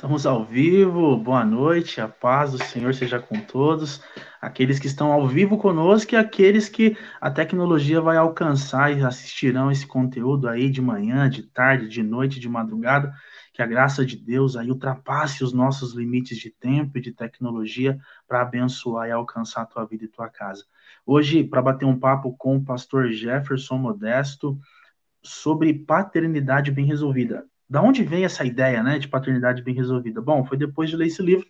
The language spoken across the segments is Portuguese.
Estamos ao vivo, boa noite, a paz do Senhor seja com todos, aqueles que estão ao vivo conosco e aqueles que a tecnologia vai alcançar e assistirão esse conteúdo aí de manhã, de tarde, de noite, de madrugada, que a graça de Deus aí ultrapasse os nossos limites de tempo e de tecnologia para abençoar e alcançar a tua vida e tua casa. Hoje, para bater um papo com o pastor Jefferson Modesto sobre paternidade bem resolvida. Da onde vem essa ideia, né, de paternidade bem resolvida? Bom, foi depois de ler esse livro,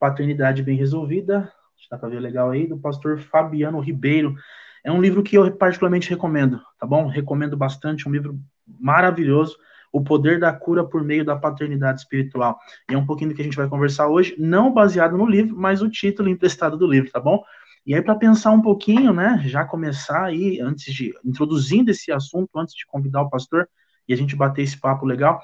Paternidade Bem Resolvida, dá para ver legal aí, do pastor Fabiano Ribeiro. É um livro que eu particularmente recomendo, tá bom? Recomendo bastante, um livro maravilhoso, O Poder da Cura por Meio da Paternidade Espiritual. E é um pouquinho do que a gente vai conversar hoje, não baseado no livro, mas o título emprestado do livro, tá bom? E aí, para pensar um pouquinho, né, já começar aí, antes de, introduzindo esse assunto, antes de convidar o pastor, e a gente bater esse papo legal.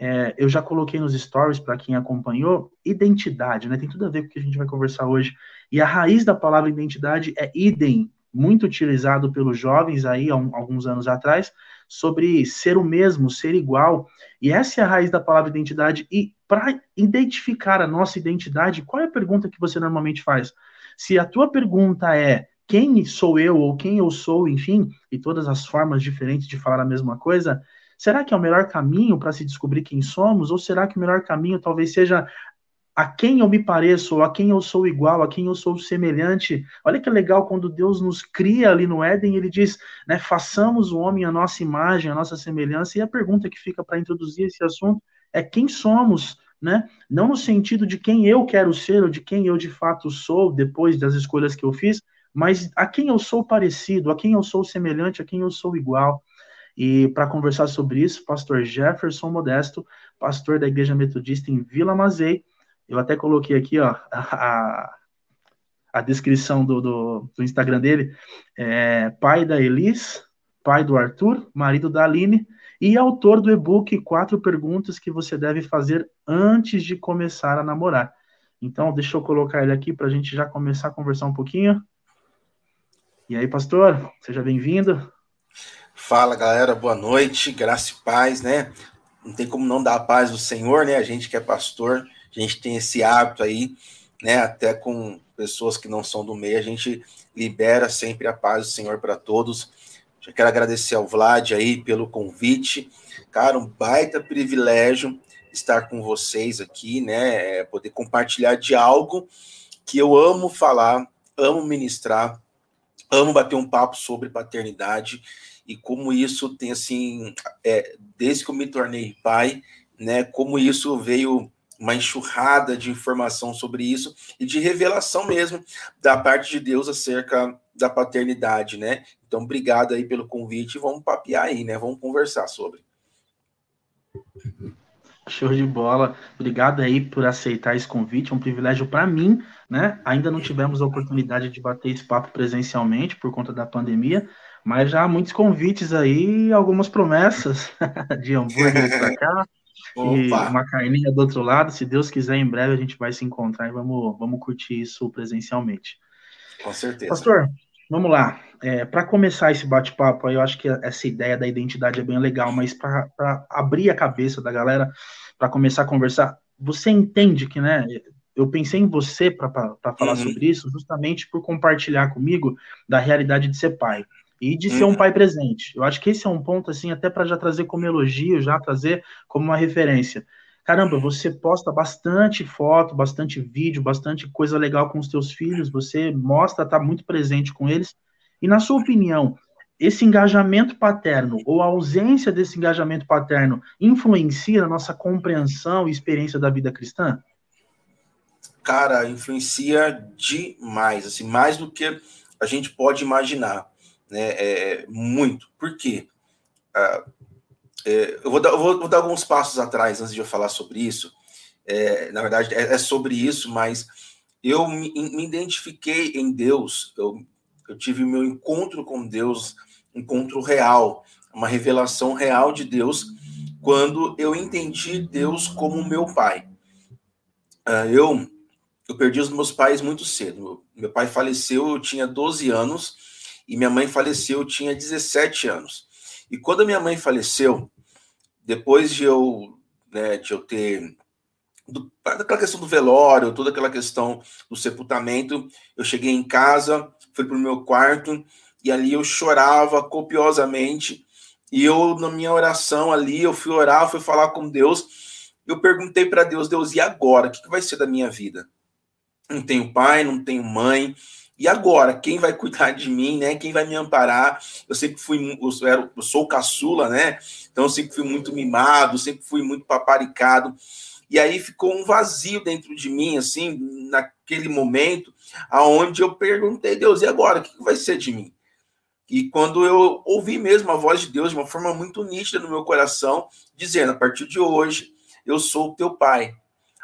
É, eu já coloquei nos stories para quem acompanhou identidade, né? Tem tudo a ver com o que a gente vai conversar hoje. E a raiz da palavra identidade é idem, muito utilizado pelos jovens aí alguns anos atrás, sobre ser o mesmo, ser igual. E essa é a raiz da palavra identidade. E para identificar a nossa identidade, qual é a pergunta que você normalmente faz? Se a tua pergunta é quem sou eu ou quem eu sou, enfim, e todas as formas diferentes de falar a mesma coisa, Será que é o melhor caminho para se descobrir quem somos? Ou será que o melhor caminho talvez seja a quem eu me pareço, ou a quem eu sou igual, a quem eu sou semelhante? Olha que legal quando Deus nos cria ali no Éden, ele diz, né, façamos o homem a nossa imagem, a nossa semelhança. E a pergunta que fica para introduzir esse assunto é quem somos? Né? Não no sentido de quem eu quero ser ou de quem eu de fato sou depois das escolhas que eu fiz, mas a quem eu sou parecido, a quem eu sou semelhante, a quem eu sou igual. E para conversar sobre isso, pastor Jefferson Modesto, pastor da Igreja Metodista em Vila Mazei. Eu até coloquei aqui ó, a, a descrição do, do, do Instagram dele. É, pai da Elis, pai do Arthur, marido da Aline e autor do e-book Quatro Perguntas que você deve fazer antes de começar a namorar. Então, deixa eu colocar ele aqui para a gente já começar a conversar um pouquinho. E aí, pastor, seja bem-vindo. Fala galera, boa noite, graça e paz, né? Não tem como não dar a paz do Senhor, né? A gente que é pastor, a gente tem esse hábito aí, né? Até com pessoas que não são do meio, a gente libera sempre a paz do Senhor para todos. Já quero agradecer ao Vlad aí pelo convite. Cara, um baita privilégio estar com vocês aqui, né? É poder compartilhar de algo que eu amo falar, amo ministrar, amo bater um papo sobre paternidade e como isso tem assim, é, desde que eu me tornei pai, né, como isso veio uma enxurrada de informação sobre isso e de revelação mesmo da parte de Deus acerca da paternidade, né? Então, obrigado aí pelo convite, vamos papear aí, né? Vamos conversar sobre. Show de bola. Obrigado aí por aceitar esse convite, é um privilégio para mim, né? Ainda não tivemos a oportunidade de bater esse papo presencialmente por conta da pandemia, mas já há muitos convites aí, algumas promessas de hambúrguer para cá. e uma carninha do outro lado. Se Deus quiser, em breve a gente vai se encontrar e vamos, vamos curtir isso presencialmente. Com certeza. Pastor, vamos lá. É, para começar esse bate-papo, eu acho que essa ideia da identidade é bem legal, mas para abrir a cabeça da galera, para começar a conversar, você entende que, né? Eu pensei em você para falar uhum. sobre isso, justamente por compartilhar comigo da realidade de ser pai e de ser um uhum. pai presente. Eu acho que esse é um ponto, assim, até para já trazer como elogio, já trazer como uma referência. Caramba, você posta bastante foto, bastante vídeo, bastante coisa legal com os teus filhos, você mostra, tá muito presente com eles. E na sua opinião, esse engajamento paterno ou a ausência desse engajamento paterno influencia na nossa compreensão e experiência da vida cristã? Cara, influencia demais, assim, mais do que a gente pode imaginar né? É, muito. Por quê? Ah, é, eu, vou dar, eu vou, vou, dar, alguns passos atrás antes de eu falar sobre isso. É, na verdade, é, é, sobre isso, mas eu me, me identifiquei em Deus. Eu, eu tive meu encontro com Deus, encontro real, uma revelação real de Deus, quando eu entendi Deus como meu pai. Uh, eu, eu perdi os meus pais muito cedo. Meu pai faleceu, eu tinha 12 anos, e minha mãe faleceu, eu tinha 17 anos. E quando a minha mãe faleceu, depois de eu, né, de eu ter do, daquela questão do velório, toda aquela questão do sepultamento. Eu cheguei em casa, fui para o meu quarto e ali eu chorava copiosamente. E eu, na minha oração ali, eu fui orar, fui falar com Deus. Eu perguntei para Deus, Deus, e agora? O que, que vai ser da minha vida? Não tenho pai, não tenho mãe. E agora, quem vai cuidar de mim, né? Quem vai me amparar? Eu sempre fui, eu, era, eu sou caçula, né? Então eu sempre fui muito mimado, sempre fui muito paparicado. E aí ficou um vazio dentro de mim, assim, naquele momento, aonde eu perguntei, Deus, e agora? O que vai ser de mim? E quando eu ouvi mesmo a voz de Deus de uma forma muito nítida no meu coração, dizendo: a partir de hoje, eu sou o teu pai.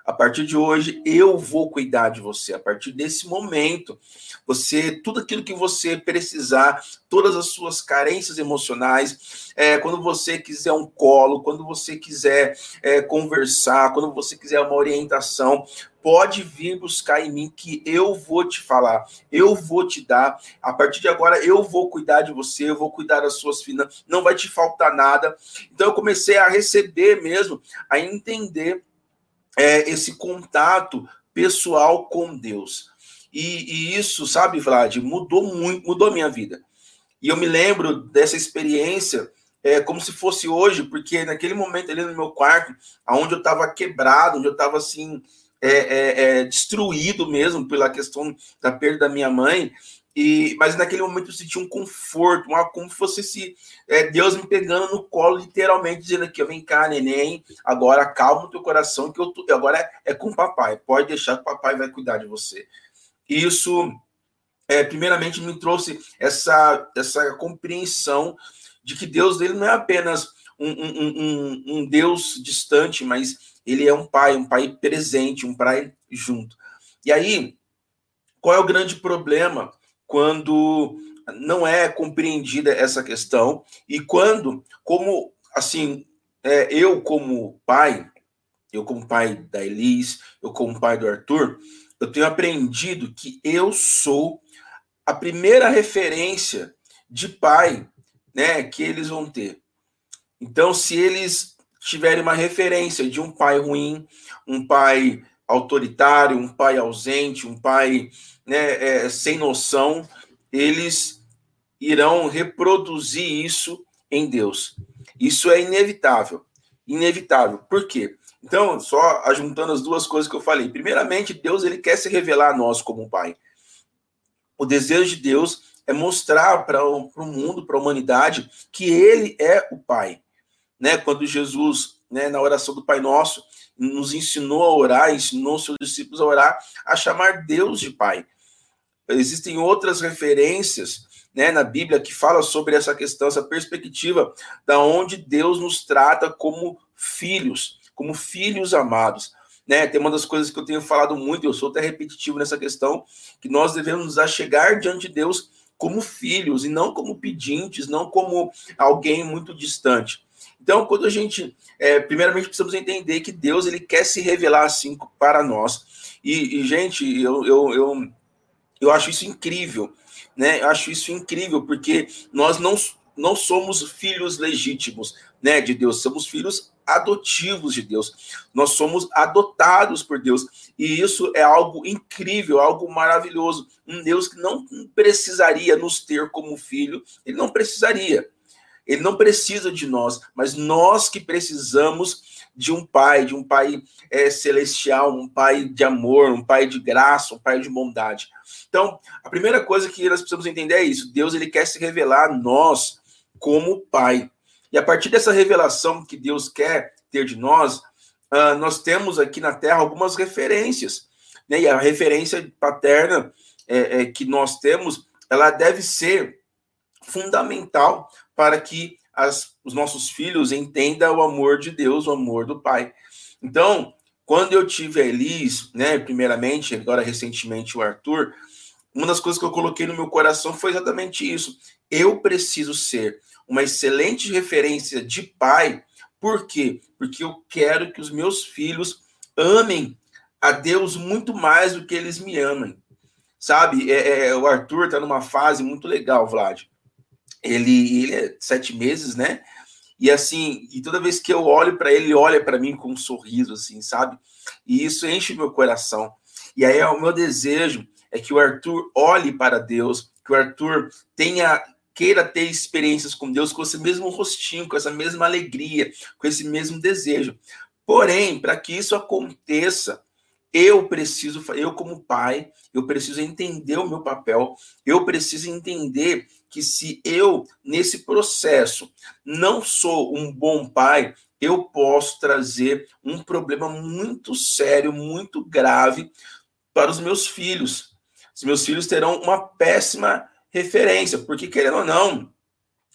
A partir de hoje, eu vou cuidar de você. A partir desse momento, você, tudo aquilo que você precisar, todas as suas carências emocionais, é, quando você quiser um colo, quando você quiser é, conversar, quando você quiser uma orientação, pode vir buscar em mim que eu vou te falar, eu vou te dar. A partir de agora eu vou cuidar de você, eu vou cuidar das suas finanças, não vai te faltar nada. Então eu comecei a receber mesmo, a entender é, esse contato pessoal com Deus. E, e, isso, sabe, Vlad, mudou muito, mudou a minha vida. E eu me lembro dessa experiência é, como se fosse hoje, porque naquele momento ali no meu quarto, onde eu estava quebrado, onde eu estava assim, é, é, é, destruído mesmo pela questão da perda da minha mãe, e, mas naquele momento eu senti um conforto, uma, como se fosse se, é, Deus me pegando no colo, literalmente, dizendo aqui, vem cá, neném, agora calma o teu coração, que eu tô, agora é, é com o papai, pode deixar que o papai vai cuidar de você. Isso, é, primeiramente, me trouxe essa, essa compreensão de que Deus dele não é apenas um, um, um, um Deus distante, mas ele é um pai, um pai presente, um pai junto. E aí, qual é o grande problema? Quando não é compreendida essa questão e quando, como assim, é, eu como pai, eu como pai da Elis, eu como pai do Arthur, eu tenho aprendido que eu sou a primeira referência de pai, né, que eles vão ter. Então, se eles tiverem uma referência de um pai ruim, um pai autoritário, um pai ausente, um pai né, é, sem noção, eles irão reproduzir isso em Deus. Isso é inevitável. Inevitável. Por quê? Então, só ajuntando as duas coisas que eu falei. Primeiramente, Deus ele quer se revelar a nós como Pai. O desejo de Deus é mostrar para o mundo, para a humanidade, que Ele é o Pai. Né? Quando Jesus, né, na oração do Pai Nosso, nos ensinou a orar, ensinou seus discípulos a orar, a chamar Deus de Pai. Existem outras referências né, na Bíblia que fala sobre essa questão, essa perspectiva da onde Deus nos trata como filhos, como filhos amados. Né, tem uma das coisas que eu tenho falado muito, eu sou até repetitivo nessa questão, que nós devemos nos achegar diante de Deus como filhos e não como pedintes, não como alguém muito distante. Então, quando a gente, é, primeiramente, precisamos entender que Deus ele quer se revelar assim para nós. E, e gente, eu, eu, eu eu acho isso incrível, né? Eu acho isso incrível, porque nós não, não somos filhos legítimos, né, de Deus, somos filhos adotivos de Deus. Nós somos adotados por Deus. E isso é algo incrível, algo maravilhoso. Um Deus que não precisaria nos ter como filho, ele não precisaria. Ele não precisa de nós, mas nós que precisamos de um pai, de um pai é, celestial, um pai de amor, um pai de graça, um pai de bondade. Então, a primeira coisa que nós precisamos entender é isso: Deus ele quer se revelar a nós como pai. E a partir dessa revelação que Deus quer ter de nós, uh, nós temos aqui na Terra algumas referências. Né? E a referência paterna é, é, que nós temos, ela deve ser fundamental para que as, os nossos filhos entendam o amor de Deus, o amor do Pai. Então, quando eu tive a Elis, né, primeiramente, agora recentemente o Arthur, uma das coisas que eu coloquei no meu coração foi exatamente isso. Eu preciso ser uma excelente referência de pai. Por quê? Porque eu quero que os meus filhos amem a Deus muito mais do que eles me amem. Sabe? É, é, o Arthur está numa fase muito legal, Vlad. Ele, ele é sete meses, né? E assim, e toda vez que eu olho para ele, ele olha para mim com um sorriso, assim, sabe? E isso enche meu coração. E aí o meu desejo é que o Arthur olhe para Deus, que o Arthur tenha queira ter experiências com Deus com esse mesmo rostinho, com essa mesma alegria, com esse mesmo desejo. Porém, para que isso aconteça, eu preciso, eu como pai, eu preciso entender o meu papel, eu preciso entender que se eu, nesse processo, não sou um bom pai, eu posso trazer um problema muito sério, muito grave para os meus filhos. Os meus filhos terão uma péssima referência, porque querendo ou não,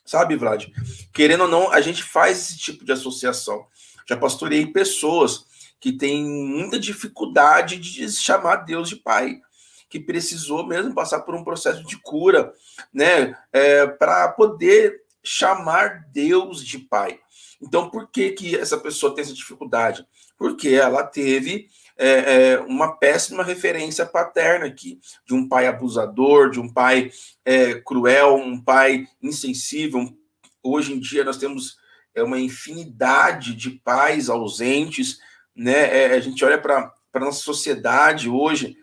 sabe, Vlad? Querendo ou não, a gente faz esse tipo de associação. Já pastorei pessoas que têm muita dificuldade de chamar Deus de pai, que precisou mesmo passar por um processo de cura, né, é, para poder chamar Deus de pai. Então, por que que essa pessoa tem essa dificuldade? Porque ela teve é, é, uma péssima referência paterna aqui, de um pai abusador, de um pai é, cruel, um pai insensível. Hoje em dia nós temos é, uma infinidade de pais ausentes, né? É, a gente olha para a nossa sociedade hoje,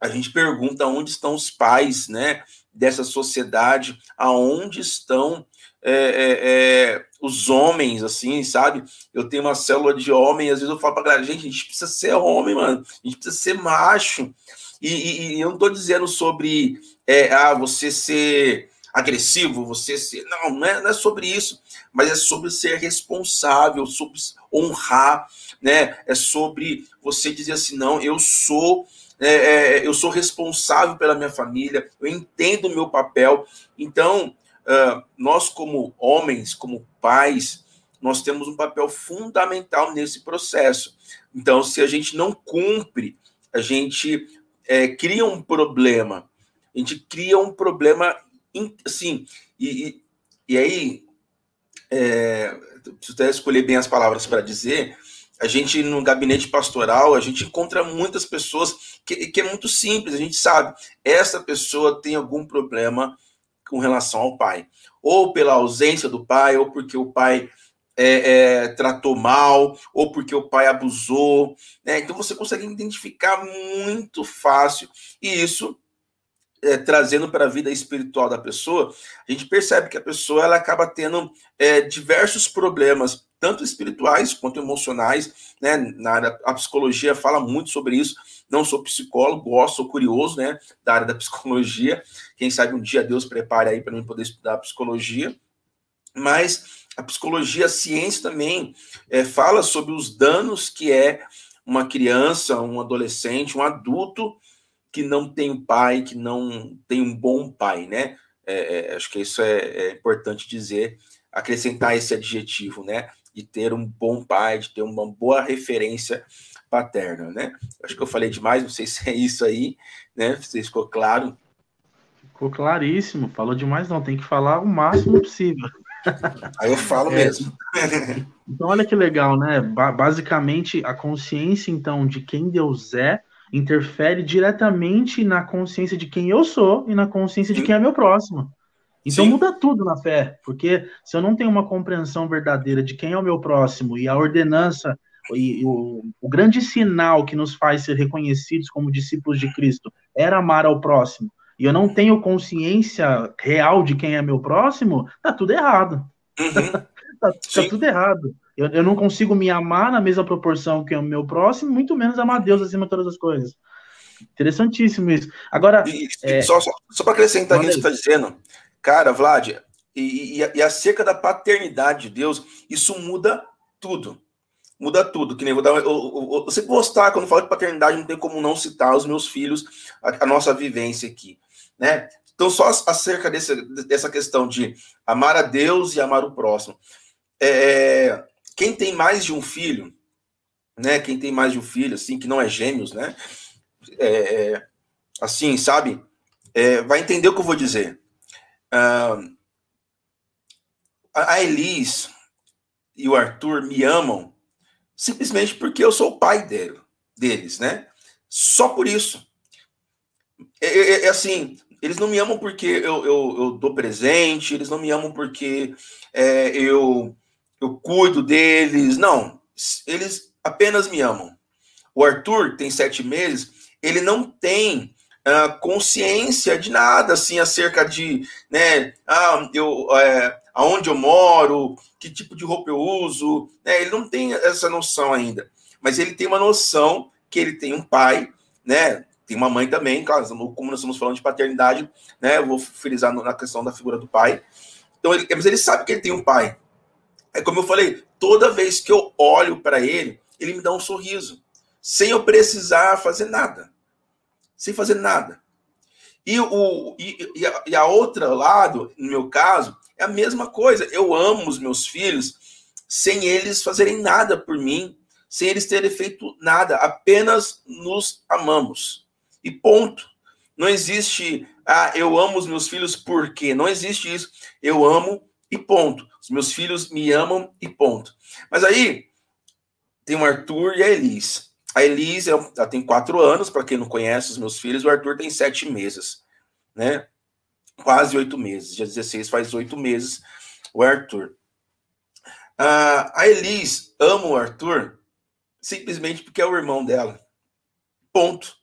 a gente pergunta onde estão os pais, né? Dessa sociedade, aonde estão é, é, é, os homens, assim, sabe? Eu tenho uma célula de homem, às vezes eu falo pra galera, gente, a gente precisa ser homem, mano, a gente precisa ser macho. E, e, e eu não tô dizendo sobre é, ah, você ser agressivo, você ser. Não, não é, não é sobre isso, mas é sobre ser responsável, sobre honrar, né? É sobre você dizer assim, não, eu sou. É, é, eu sou responsável pela minha família, eu entendo o meu papel. Então, uh, nós, como homens, como pais, nós temos um papel fundamental nesse processo. Então, se a gente não cumpre, a gente é, cria um problema. A gente cria um problema, assim, e, e, e aí, é, preciso até escolher bem as palavras para dizer, a gente, no gabinete pastoral, a gente encontra muitas pessoas que, que é muito simples, a gente sabe, essa pessoa tem algum problema com relação ao pai. Ou pela ausência do pai, ou porque o pai é, é, tratou mal, ou porque o pai abusou. Né? Então você consegue identificar muito fácil. E isso, é, trazendo para a vida espiritual da pessoa, a gente percebe que a pessoa ela acaba tendo é, diversos problemas, tanto espirituais quanto emocionais. Né? Na área, a psicologia fala muito sobre isso não sou psicólogo, gosto, sou curioso, né, da área da psicologia. Quem sabe um dia Deus prepare aí para mim poder estudar psicologia. Mas a psicologia, a ciência também é, fala sobre os danos que é uma criança, um adolescente, um adulto que não tem um pai, que não tem um bom pai, né? É, é, acho que isso é, é, importante dizer, acrescentar esse adjetivo, né? De ter um bom pai, de ter uma boa referência paterna, né? Acho que eu falei demais, não sei se é isso aí, né? Se ficou claro. Ficou claríssimo, falou demais não, tem que falar o máximo possível. Aí eu falo é, mesmo. Então, olha que legal, né? basicamente, a consciência, então, de quem Deus é, interfere diretamente na consciência de quem eu sou e na consciência de quem é meu próximo. Então Sim. muda tudo na fé, porque se eu não tenho uma compreensão verdadeira de quem é o meu próximo e a ordenança e o, o, grande sinal que nos faz ser reconhecidos como discípulos de Cristo era amar ao próximo, e eu não tenho consciência real de quem é meu próximo, tá tudo errado. Uhum. tá, tá tudo errado. Eu, eu, não consigo me amar na mesma proporção que o meu próximo, muito menos amar Deus acima de todas as coisas. Interessantíssimo isso. Agora. E, é... Só, só, só para acrescentar isso que você está dizendo, cara, Vlad, e, e, e acerca da paternidade de Deus, isso muda tudo muda tudo. Que nem vou dar. Eu, eu, eu, você gostar, quando falo de paternidade, não tem como não citar os meus filhos, a, a nossa vivência aqui. Né? Então, só acerca desse, dessa questão de amar a Deus e amar o próximo. É, quem tem mais de um filho, né? Quem tem mais de um filho, assim, que não é gêmeos, né? É, assim, sabe? É, vai entender o que eu vou dizer. Uh, a Elis e o Arthur me amam simplesmente porque eu sou o pai dele, deles, né? Só por isso. É, é, é, assim, eles não me amam porque eu, eu, eu dou presente, eles não me amam porque é, eu, eu cuido deles. Não, eles apenas me amam. O Arthur tem sete meses, ele não tem uh, consciência de nada, assim, acerca de, né, ah, eu, é, aonde eu moro, que tipo de roupa eu uso, né, ele não tem essa noção ainda. Mas ele tem uma noção que ele tem um pai, né, tem uma mãe também, claro, como nós estamos falando de paternidade, né? Eu vou frisar na questão da figura do pai. Então, ele, mas ele sabe que ele tem um pai. É como eu falei, toda vez que eu olho para ele, ele me dá um sorriso, sem eu precisar fazer nada. Sem fazer nada. E, o, e, e, a, e a outra lado, no meu caso, é a mesma coisa. Eu amo os meus filhos sem eles fazerem nada por mim, sem eles terem feito nada, apenas nos amamos. E ponto. Não existe, ah, eu amo os meus filhos porque. Não existe isso. Eu amo e ponto. Os meus filhos me amam e ponto. Mas aí tem o Arthur e a Elis. A Elis ela tem quatro anos, para quem não conhece os meus filhos, o Arthur tem sete meses, né? Quase oito meses. Dia 16 faz oito meses o Arthur. Ah, a Elis ama o Arthur simplesmente porque é o irmão dela. Ponto.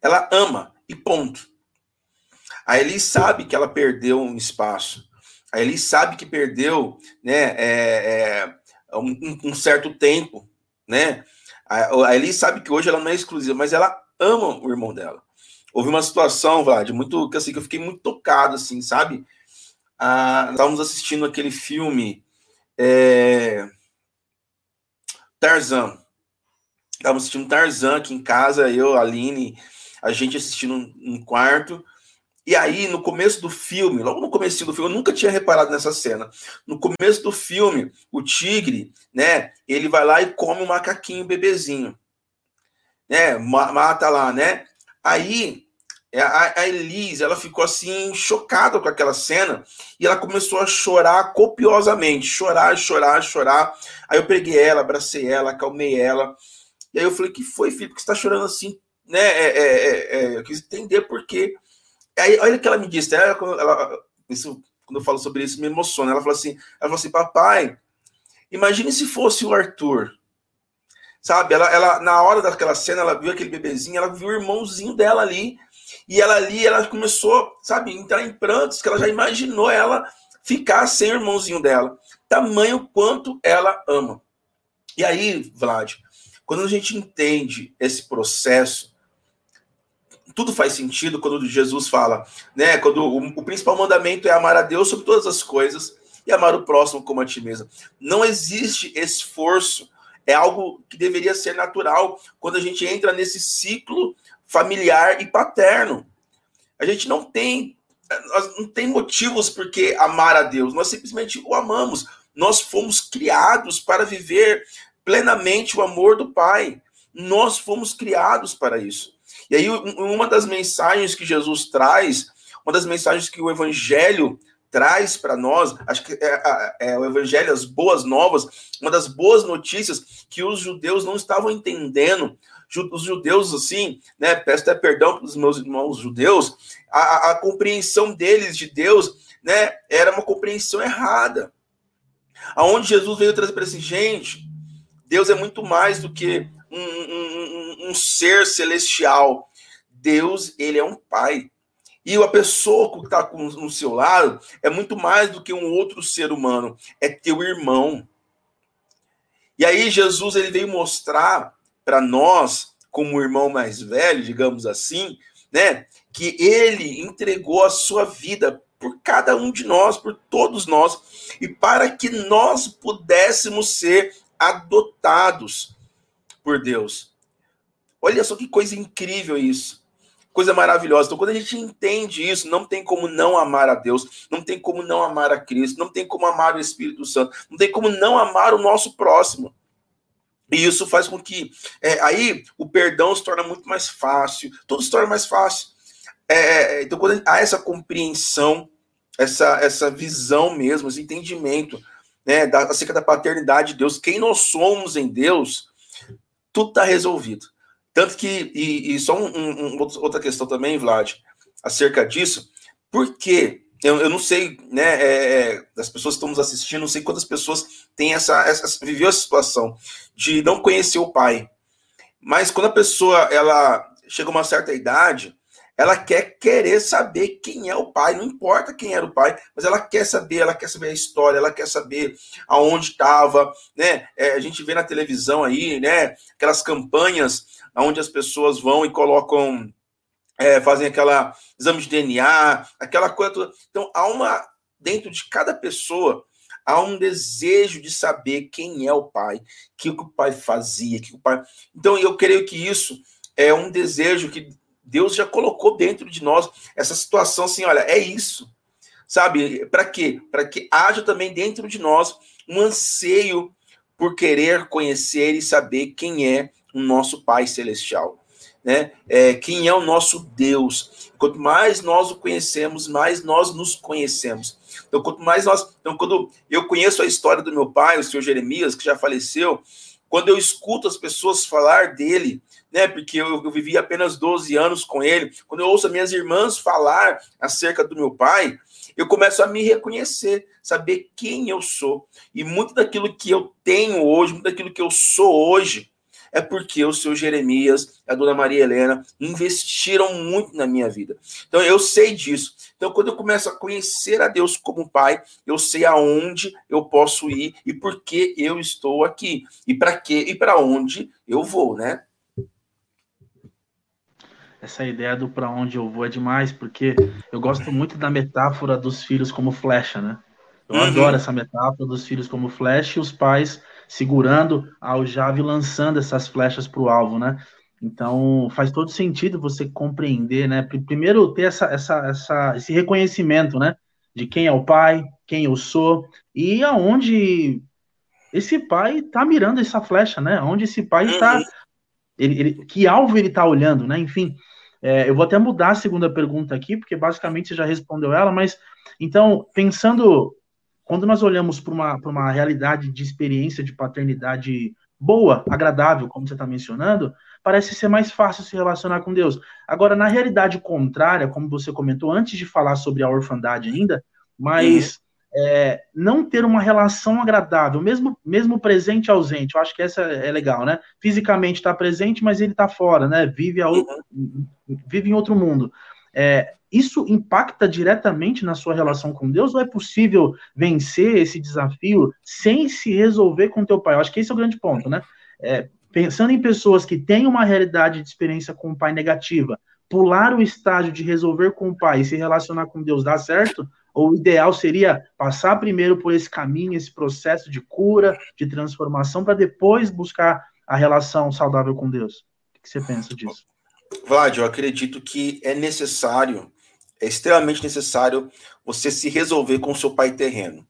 Ela ama e ponto. A Eli sabe que ela perdeu um espaço. A Eli sabe que perdeu né, é, é, um, um, certo tempo. Né? A, a Eli sabe que hoje ela não é exclusiva, mas ela ama o irmão dela. Houve uma situação, Vlad, muito que assim, que eu fiquei muito tocado, assim, sabe? Ah, estávamos assistindo aquele filme é... Tarzan. Estávamos assistindo Tarzan aqui em casa, eu, a Aline, a gente assistindo um quarto. E aí, no começo do filme, logo no começo do filme, eu nunca tinha reparado nessa cena. No começo do filme, o tigre, né, ele vai lá e come um macaquinho bebezinho. Né, mata lá, né? Aí, é, a, a Elise, ela ficou assim, chocada com aquela cena, e ela começou a chorar copiosamente, chorar, chorar, chorar. Aí eu peguei ela, abracei ela, acalmei ela, e aí eu falei, que foi, filho, que você tá chorando assim né? É, é, é, é, eu quis entender por quê. Aí, olha o que ela me disse, ela, ela, isso, quando eu falo sobre isso, me emociona. Ela falou assim: ela falou assim, papai, imagine se fosse o Arthur. Sabe, ela, ela, na hora daquela cena, ela viu aquele bebezinho, ela viu o irmãozinho dela ali, e ela ali, ela começou, sabe, entrar em prantos, que ela já imaginou ela ficar sem o irmãozinho dela. Tamanho quanto ela ama. E aí, Vlad, quando a gente entende esse processo, tudo faz sentido quando Jesus fala, né? Quando o, o, principal mandamento é amar a Deus sobre todas as coisas e amar o próximo como a ti mesmo. Não existe esforço, é algo que deveria ser natural quando a gente entra nesse ciclo familiar e paterno. A gente não tem não tem motivos por que amar a Deus, nós simplesmente o amamos. Nós fomos criados para viver plenamente o amor do Pai. Nós fomos criados para isso. E aí, uma das mensagens que Jesus traz, uma das mensagens que o Evangelho traz para nós, acho que é, é, é, o Evangelho, as boas novas, uma das boas notícias que os judeus não estavam entendendo. Os judeus, assim, né? Peço até perdão para os meus irmãos judeus, a, a compreensão deles de Deus, né? Era uma compreensão errada. Aonde Jesus veio trazer para esse gente, Deus é muito mais do que um, um, um, ser celestial. Deus, ele é um pai. E a pessoa que está no seu lado é muito mais do que um outro ser humano, é teu irmão. E aí Jesus ele veio mostrar para nós, como irmão mais velho, digamos assim, né, que ele entregou a sua vida por cada um de nós, por todos nós, e para que nós pudéssemos ser adotados por Deus. Olha só que coisa incrível isso. Coisa maravilhosa. Então, quando a gente entende isso, não tem como não amar a Deus, não tem como não amar a Cristo, não tem como amar o Espírito Santo, não tem como não amar o nosso próximo. E isso faz com que é, aí o perdão se torna muito mais fácil, tudo se torna mais fácil. É, é então, quando há essa compreensão, essa, essa visão mesmo, esse entendimento né, da, acerca da paternidade de Deus, quem nós somos em Deus, tudo está resolvido. Tanto que, e, e só um, um, outra questão também, Vlad, acerca disso, Por quê? Eu, eu não sei, né, é, é, das pessoas que estamos assistindo, não sei quantas pessoas têm essa, essa, viveu essa situação de não conhecer o pai. Mas quando a pessoa, ela chega a uma certa idade, ela quer querer saber quem é o pai, não importa quem era o pai, mas ela quer saber, ela quer saber a história, ela quer saber aonde estava, né? É, a gente vê na televisão aí, né? Aquelas campanhas onde as pessoas vão e colocam é, fazem aquela exame de DNA, aquela coisa toda. Então, há uma, dentro de cada pessoa, há um desejo de saber quem é o pai, o que o pai fazia, que o pai. Então, eu creio que isso é um desejo que Deus já colocou dentro de nós, essa situação assim, olha, é isso. Sabe? Para quê? Para que haja também dentro de nós um anseio por querer conhecer e saber quem é o nosso Pai Celestial né? É, quem é o nosso Deus. Quanto mais nós o conhecemos, mais nós nos conhecemos. Então, quanto mais nós. Então, quando eu conheço a história do meu pai, o senhor Jeremias, que já faleceu, quando eu escuto as pessoas falar dele, né? Porque eu, eu vivi apenas 12 anos com ele, quando eu ouço as minhas irmãs falar acerca do meu pai, eu começo a me reconhecer, saber quem eu sou. E muito daquilo que eu tenho hoje, muito daquilo que eu sou hoje, é porque o seu Jeremias a dona Maria Helena investiram muito na minha vida. Então eu sei disso. Então quando eu começo a conhecer a Deus como pai, eu sei aonde eu posso ir e por que eu estou aqui e para que e para onde eu vou, né? Essa ideia do para onde eu vou é demais, porque eu gosto muito da metáfora dos filhos como flecha, né? Eu uhum. adoro essa metáfora dos filhos como flecha e os pais segurando a aljava e lançando essas flechas para o alvo, né? Então faz todo sentido você compreender, né? Primeiro ter essa, essa, essa, esse reconhecimento, né? De quem é o pai, quem eu sou e aonde esse pai está mirando essa flecha, né? Onde esse pai está, uhum. ele, ele, que alvo ele está olhando, né? Enfim, é, eu vou até mudar a segunda pergunta aqui, porque basicamente você já respondeu ela, mas então pensando quando nós olhamos para uma, uma realidade de experiência de paternidade boa, agradável, como você está mencionando, parece ser mais fácil se relacionar com Deus. Agora, na realidade contrária, como você comentou antes de falar sobre a orfandade ainda, mas uhum. É, não ter uma relação agradável, mesmo, mesmo presente e ausente, eu acho que essa é legal, né? Fisicamente está presente, mas ele está fora, né? Vive, vive em outro mundo. É, isso impacta diretamente na sua relação com Deus ou é possível vencer esse desafio sem se resolver com teu pai? Eu acho que esse é o grande ponto, né? É, pensando em pessoas que têm uma realidade de experiência com o pai negativa, pular o estágio de resolver com o pai e se relacionar com Deus dá certo? O ideal seria passar primeiro por esse caminho, esse processo de cura, de transformação, para depois buscar a relação saudável com Deus? O que você pensa disso? Vlad, eu acredito que é necessário é extremamente necessário você se resolver com o seu pai terreno.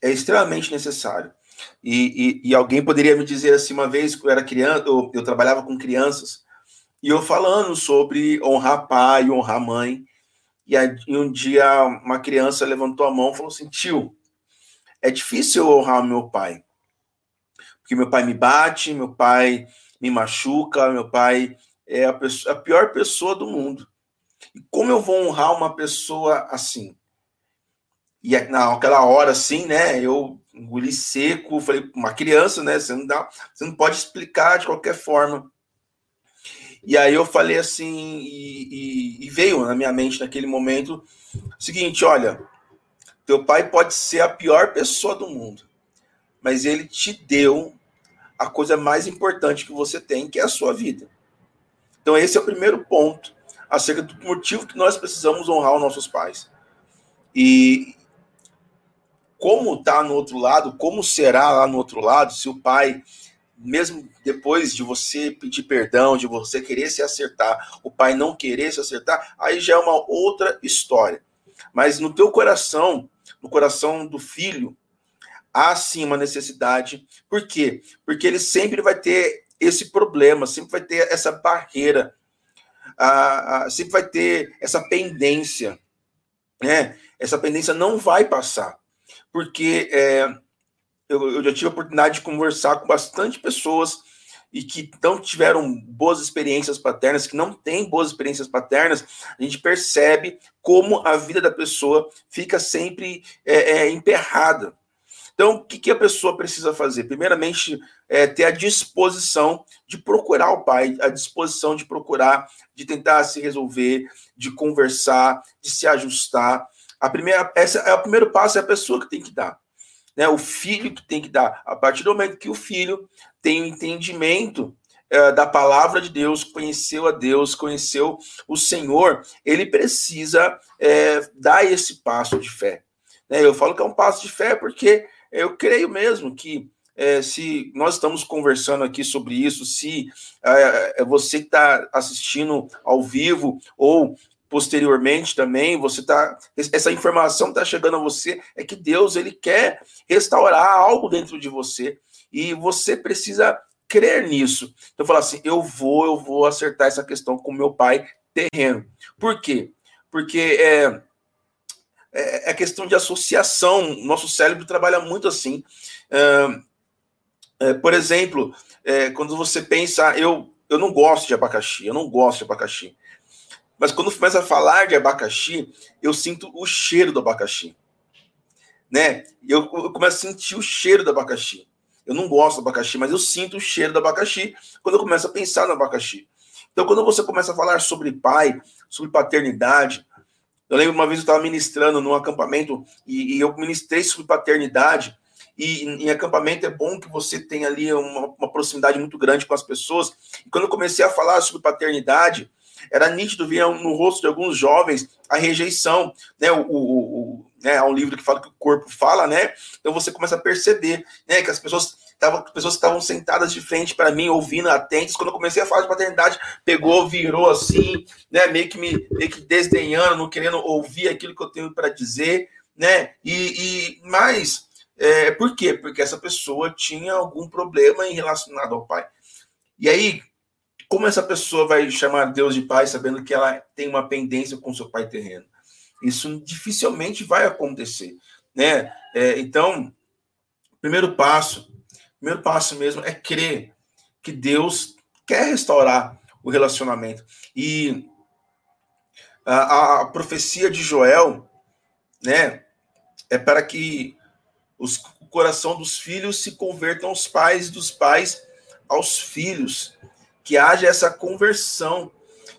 É extremamente necessário. E, e, e, alguém poderia me dizer assim, uma vez que eu era criança, eu, eu trabalhava com crianças, e eu falando sobre honrar pai, honrar mãe. E, e um dia uma criança levantou a mão e falou assim: tio, é difícil eu honrar meu pai. Porque meu pai me bate, meu pai me machuca, meu pai é a, pessoa, a pior pessoa do mundo. E como eu vou honrar uma pessoa assim? E naquela hora, assim, né, eu engoli seco, falei, uma criança, né, você não dá, você não pode explicar de qualquer forma. E aí eu falei assim, e, e, e veio na minha mente naquele momento o seguinte: olha, teu pai pode ser a pior pessoa do mundo, mas ele te deu a coisa mais importante que você tem, que é a sua vida. Então, esse é o primeiro ponto acerca do motivo que nós precisamos honrar os nossos pais. E como está no outro lado, como será lá no outro lado, se o pai, mesmo depois de você pedir perdão, de você querer se acertar, o pai não querer se acertar, aí já é uma outra história. Mas no teu coração, no coração do filho, há sim uma necessidade. Por quê? Porque ele sempre vai ter esse problema, sempre vai ter essa barreira a, a, sempre vai ter essa pendência, né? Essa pendência não vai passar, porque é, eu, eu, já tive a oportunidade de conversar com bastante pessoas e que não tiveram boas experiências paternas, que não têm boas experiências paternas, a gente percebe como a vida da pessoa fica sempre é, é, emperrada. Então, o que, que, a pessoa precisa fazer? Primeiramente, é, ter a disposição de procurar o pai, a disposição de procurar, de tentar se resolver, de conversar, de se ajustar. A primeira, essa é o primeiro passo, é a pessoa que tem que dar. Né? O filho que tem que dar. A partir do momento que o filho tem o um entendimento é, da palavra de Deus, conheceu a Deus, conheceu o Senhor, ele precisa é, dar esse passo de fé. Né? Eu falo que é um passo de fé porque eu creio mesmo que é, se nós estamos conversando aqui sobre isso, se é, você está assistindo ao vivo ou posteriormente também, você tá essa informação está chegando a você é que Deus ele quer restaurar algo dentro de você e você precisa crer nisso. Então falar assim, eu vou, eu vou acertar essa questão com meu pai terreno. Por quê? Porque é é, é questão de associação. Nosso cérebro trabalha muito assim. É, por exemplo, é, quando você pensa, eu, eu não gosto de abacaxi, eu não gosto de abacaxi. Mas quando começa a falar de abacaxi, eu sinto o cheiro do abacaxi. Né? Eu, eu começo a sentir o cheiro do abacaxi. Eu não gosto do abacaxi, mas eu sinto o cheiro do abacaxi quando eu começo a pensar no abacaxi. Então, quando você começa a falar sobre pai, sobre paternidade, eu lembro uma vez eu estava ministrando num acampamento e, e, eu ministrei sobre paternidade. E em, acampamento é bom que você tenha ali uma, uma, proximidade muito grande com as pessoas. E quando eu comecei a falar sobre paternidade, era nítido ver no rosto de alguns jovens a rejeição. Né? O, o, o né? Há um livro que fala que o corpo fala, né? Então você começa a perceber né? que as pessoas Tava, pessoas estavam sentadas de frente para mim, ouvindo, atentas. Quando eu comecei a falar de paternidade, pegou, virou assim, né? Meio que me meio que desdenhando, não querendo ouvir aquilo que eu tenho para dizer, né? E, e mas é, por quê? Porque essa pessoa tinha algum problema em relacionado ao pai. E aí, como essa pessoa vai chamar Deus de pai, sabendo que ela tem uma pendência com seu pai terreno? Isso dificilmente vai acontecer, né? É, então, primeiro passo primeiro passo mesmo é crer que Deus quer restaurar o relacionamento. E a, a profecia de Joel, né, é para que os, o coração dos filhos se convertam aos pais, dos pais aos filhos, que haja essa conversão.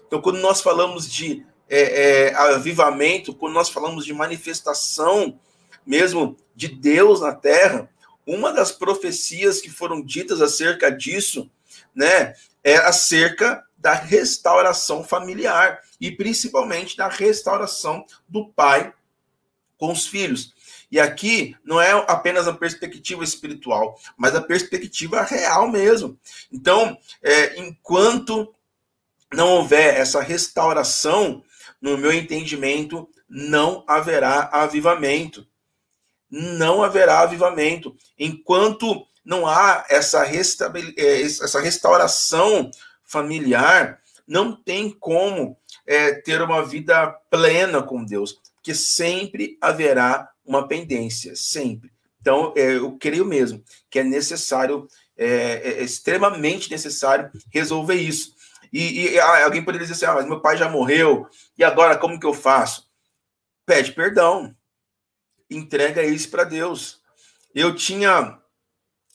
Então, quando nós falamos de é, é, avivamento, quando nós falamos de manifestação mesmo de Deus na terra, uma das profecias que foram ditas acerca disso, né, é acerca da restauração familiar e principalmente da restauração do pai com os filhos. E aqui não é apenas a perspectiva espiritual, mas a perspectiva real mesmo. Então, é, enquanto não houver essa restauração, no meu entendimento, não haverá avivamento não haverá avivamento. Enquanto não há essa, é, essa restauração familiar, não tem como é, ter uma vida plena com Deus, porque sempre haverá uma pendência, sempre. Então, é, eu creio mesmo que é necessário, é, é extremamente necessário resolver isso. E, e, alguém poderia dizer assim: ah, mas meu pai já morreu, e agora como que eu faço? Pede perdão, entrega isso para Deus. Eu tinha.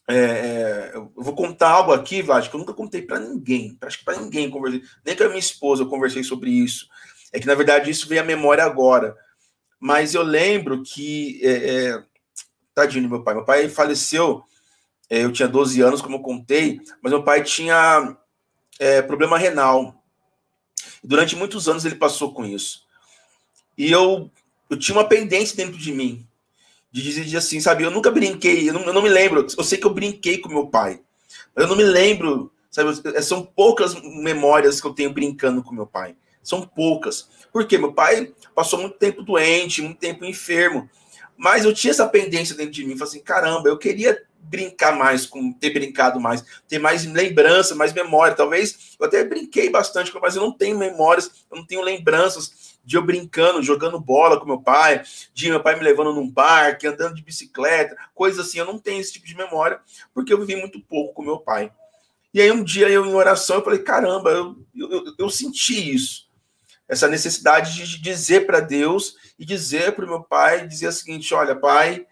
É, é, eu vou contar algo aqui, Vlad, que eu nunca contei para ninguém. Acho que para ninguém conversei. Nem com a minha esposa eu conversei sobre isso. É que, na verdade, isso veio à memória agora. Mas eu lembro que. É, é, tadinho meu pai. Meu pai faleceu. É, eu tinha 12 anos, como eu contei, mas meu pai tinha é, problema renal. Durante muitos anos ele passou com isso. E eu eu tinha uma pendência dentro de mim de dizer assim, sabe? Eu nunca brinquei, eu não, eu não, me lembro. Eu sei que eu brinquei com meu pai, mas eu não me lembro, sabe? São poucas memórias que eu tenho brincando com meu pai. São poucas. Porque meu pai passou muito tempo doente, muito tempo enfermo. Mas eu tinha essa pendência dentro de mim. Falei assim, caramba, eu queria brincar mais, com ter brincado mais, ter mais lembrança, mais memória. Talvez eu até brinquei bastante, mas eu não tenho memórias, eu não tenho lembranças de eu brincando, jogando bola com meu pai, de meu pai me levando num parque, andando de bicicleta, coisas assim. Eu não tenho esse tipo de memória, porque eu vivi muito pouco com meu pai. E aí um dia eu em oração eu falei, caramba, eu, eu, eu senti isso. Essa necessidade de dizer para Deus e dizer para o meu pai, dizer o seguinte, olha, pai,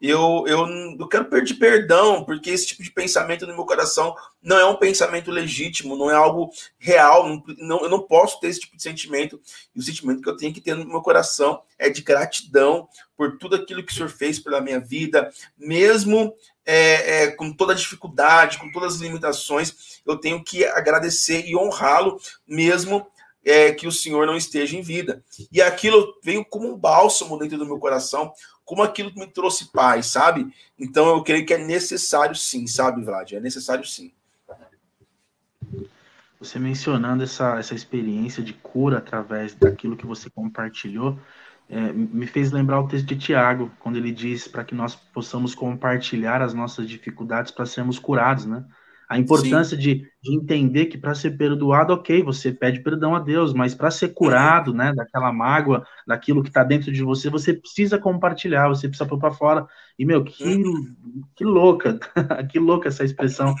eu, eu, eu quero pedir perdão, porque esse tipo de pensamento no meu coração não é um pensamento legítimo, não é algo real, não, não, eu não posso ter esse tipo de sentimento. E o sentimento que eu tenho que ter no meu coração é de gratidão por tudo aquilo que o Senhor fez pela minha vida, mesmo é, é, com toda a dificuldade, com todas as limitações, eu tenho que agradecer e honrá-lo, mesmo é, que o Senhor não esteja em vida. E aquilo veio como um bálsamo dentro do meu coração, como aquilo que me trouxe paz, sabe? Então eu creio que é necessário sim, sabe, Vlad? É necessário sim. Você mencionando essa, essa experiência de cura através daquilo que você compartilhou, é, me fez lembrar o texto de Tiago, quando ele diz para que nós possamos compartilhar as nossas dificuldades para sermos curados, né? A importância de, de, entender que para ser perdoado, ok, você pede perdão a Deus, mas para ser curado, né, daquela mágoa, daquilo que está dentro de você, você precisa compartilhar, você precisa pôr para fora. E, meu, que, que louca, que louca essa expressão,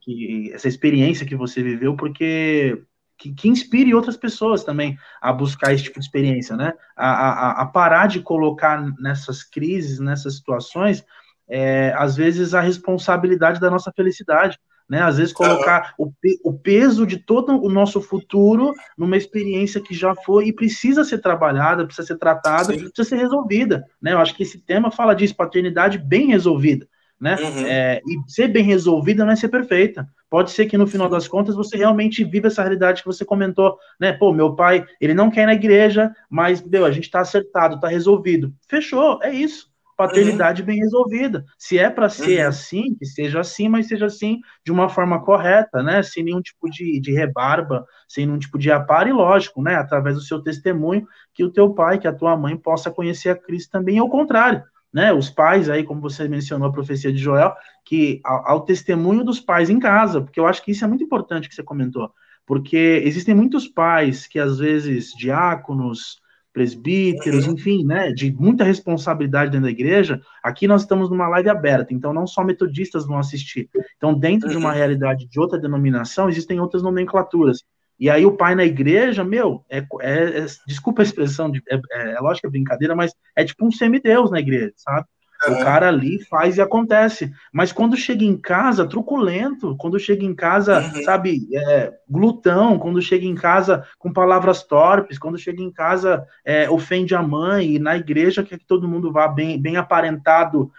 que, essa experiência que você viveu, porque que, que, inspire outras pessoas também a buscar esse tipo de experiência, né? A, a, a parar de colocar nessas crises, nessas situações, é, às vezes a responsabilidade da nossa felicidade né? Às vezes colocar uhum. o, o, peso de todo o nosso futuro numa experiência que já foi e precisa ser trabalhada, precisa ser tratada, Sim. precisa ser resolvida, né? Eu acho que esse tema fala disso, paternidade bem resolvida, né? Uhum. É, e ser bem resolvida não é ser perfeita. Pode ser que no final das contas você realmente viva essa realidade que você comentou, né? Pô, meu pai, ele não quer ir na igreja, mas, meu, a gente tá acertado, tá resolvido. Fechou, é isso paternidade uhum. bem resolvida. Se é para ser uhum. assim, que seja assim, mas seja assim de uma forma correta, né? Sem nenhum tipo de, de rebarba, sem nenhum tipo de aparo, e lógico, né? Através do seu testemunho, que o teu pai, que a tua mãe possa conhecer a Cristo também, ao contrário. Né, os pais aí, como você mencionou a profecia de Joel, que ao, ao testemunho dos pais em casa, porque eu acho que isso é muito importante que você comentou, porque existem muitos pais que às vezes diáconos, presbíteros, enfim, né, de muita responsabilidade dentro da igreja, aqui nós estamos numa live aberta, então não só metodistas vão assistir. Então, dentro de uma uhum. realidade de outra denominação, existem outras nomenclaturas. E aí o pai na igreja, meu, é, é, é desculpa a expressão, de, é, é, é lógico que é brincadeira, mas é tipo um semideus na igreja, sabe? O cara ali faz e acontece. Mas quando chega em casa, truculento, quando chega em casa, uhum. sabe, é, glutão, quando chega em casa com palavras torpes, quando chega em casa é, ofende a mãe, e na igreja quer que todo mundo vá bem, bem aparentado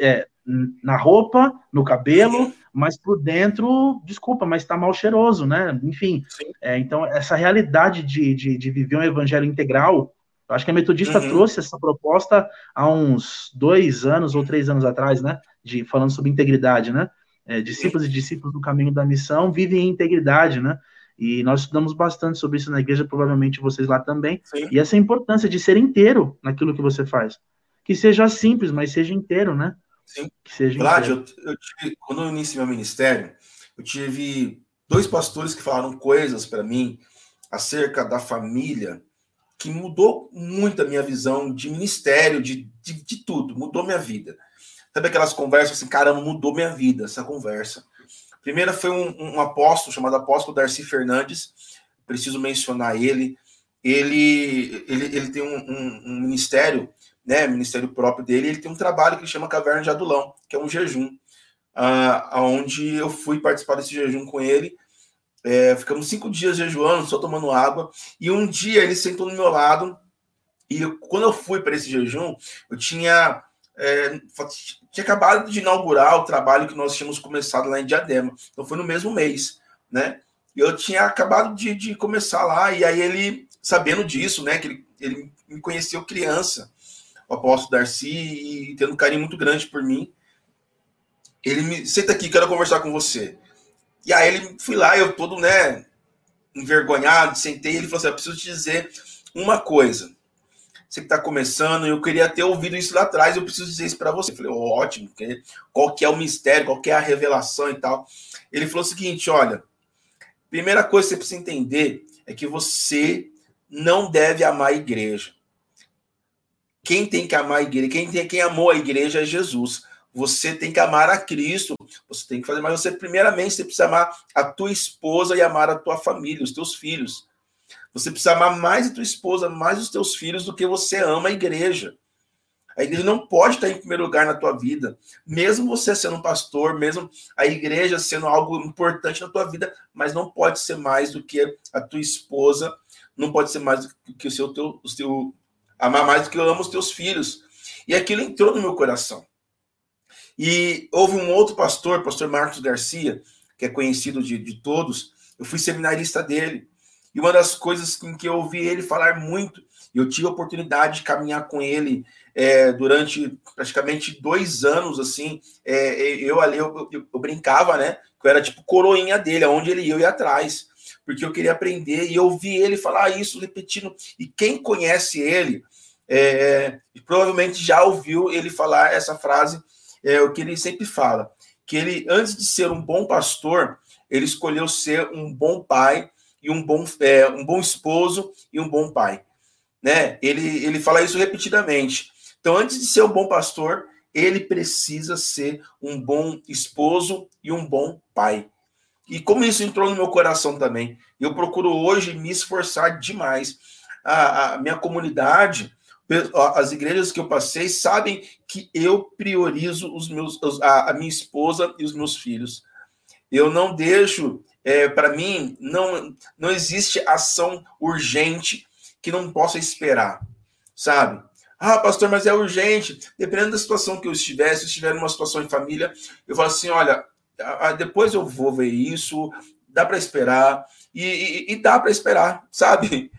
é, na roupa, no cabelo, uhum. mas por dentro, desculpa, mas está mal cheiroso, né? Enfim, é, então essa realidade de, de, de viver um evangelho integral eu acho que a Metodista uhum. trouxe essa proposta há uns dois anos ou três anos atrás, né? De, falando sobre integridade, né? É, discípulos e discípulos do caminho da missão vivem em integridade, né? E nós estudamos bastante sobre isso na igreja, provavelmente vocês lá também. Sim. E essa importância de ser inteiro naquilo que você faz. Que seja simples, mas seja inteiro, né? Sim. Que seja Vlad, eu, eu tive, quando eu iniciei meu ministério, eu tive dois pastores que falaram coisas para mim acerca da família que mudou muito a minha visão de ministério, de, de, de tudo, mudou minha vida. Sabe aquelas conversas assim, caramba, mudou minha vida essa conversa. primeira foi um, um apóstolo chamado apóstolo Darcy Fernandes, preciso mencionar ele. Ele, ele, ele tem um, um, um ministério, né, ministério próprio dele, ele tem um trabalho que chama Caverna de Adulão, que é um jejum, uh, onde eu fui participar desse jejum com ele, é, ficamos cinco dias jejuando, só tomando água. E um dia ele sentou no meu lado. E eu, quando eu fui para esse jejum, eu tinha, é, tinha acabado de inaugurar o trabalho que nós tínhamos começado lá em Diadema. Então foi no mesmo mês, né? Eu tinha acabado de, de começar lá. E aí ele, sabendo disso, né? Que ele, ele me conheceu criança, o apóstolo Darcy, e tendo um carinho muito grande por mim. Ele me senta aqui, quero conversar com você. E aí ele fui lá, eu todo, né, envergonhado, sentei, ele falou assim: eu preciso te dizer uma coisa. Você que está começando, eu queria ter ouvido isso lá atrás, eu preciso dizer isso para você. Eu falei, oh, ótimo, qual que é o mistério, qual que é a revelação e tal. Ele falou o seguinte: olha, primeira coisa que você precisa entender é que você não deve amar a igreja. Quem tem que amar a igreja, quem, tem, quem amou a igreja é Jesus. Você tem que amar a Cristo você tem que fazer, mas você, primeiramente, você precisa amar a tua esposa e amar a tua família, os teus filhos. Você precisa amar mais a tua esposa, mais os teus filhos do que você ama a igreja. A igreja não pode estar em primeiro lugar na tua vida, mesmo você sendo um pastor, mesmo a igreja sendo algo importante na tua vida, mas não pode ser mais do que a tua esposa, não pode ser mais do que o seu, teu, o seu amar mais do que eu amo os teus filhos. E aquilo entrou no meu coração. E houve um outro pastor, pastor Marcos Garcia, que é conhecido de, de todos, eu fui seminarista dele. E uma das coisas em que eu ouvi ele falar muito, eu tive a oportunidade de caminhar com ele é, durante praticamente dois anos, assim, é, eu ali, eu, eu, eu, brincava, né, que eu era tipo coroinha dele, aonde ele ia, eu ia atrás, porque eu queria aprender, e eu ouvi ele falar isso, repetindo, e quem conhece ele, é, provavelmente já ouviu ele falar essa frase, é, o que ele sempre fala, que ele, antes de ser um bom pastor, ele escolheu ser um bom pai, e um bom, é, um bom esposo e um bom pai. Né? Ele, ele fala isso repetidamente. Então, antes de ser um bom pastor, ele precisa ser um bom esposo e um bom pai. E como isso entrou no meu coração também, eu procuro hoje me esforçar demais. A, a minha comunidade, as igrejas que eu passei, sabem que eu priorizo os meus, a, a minha esposa e os meus filhos. Eu não deixo é, para mim, não, não existe ação urgente que não possa esperar, sabe? Ah, pastor, mas é urgente. Dependendo da situação que eu estiver, se eu estiver numa situação em família, eu falo assim: olha, depois eu vou ver isso, dá para esperar, e, e, e dá para esperar, sabe?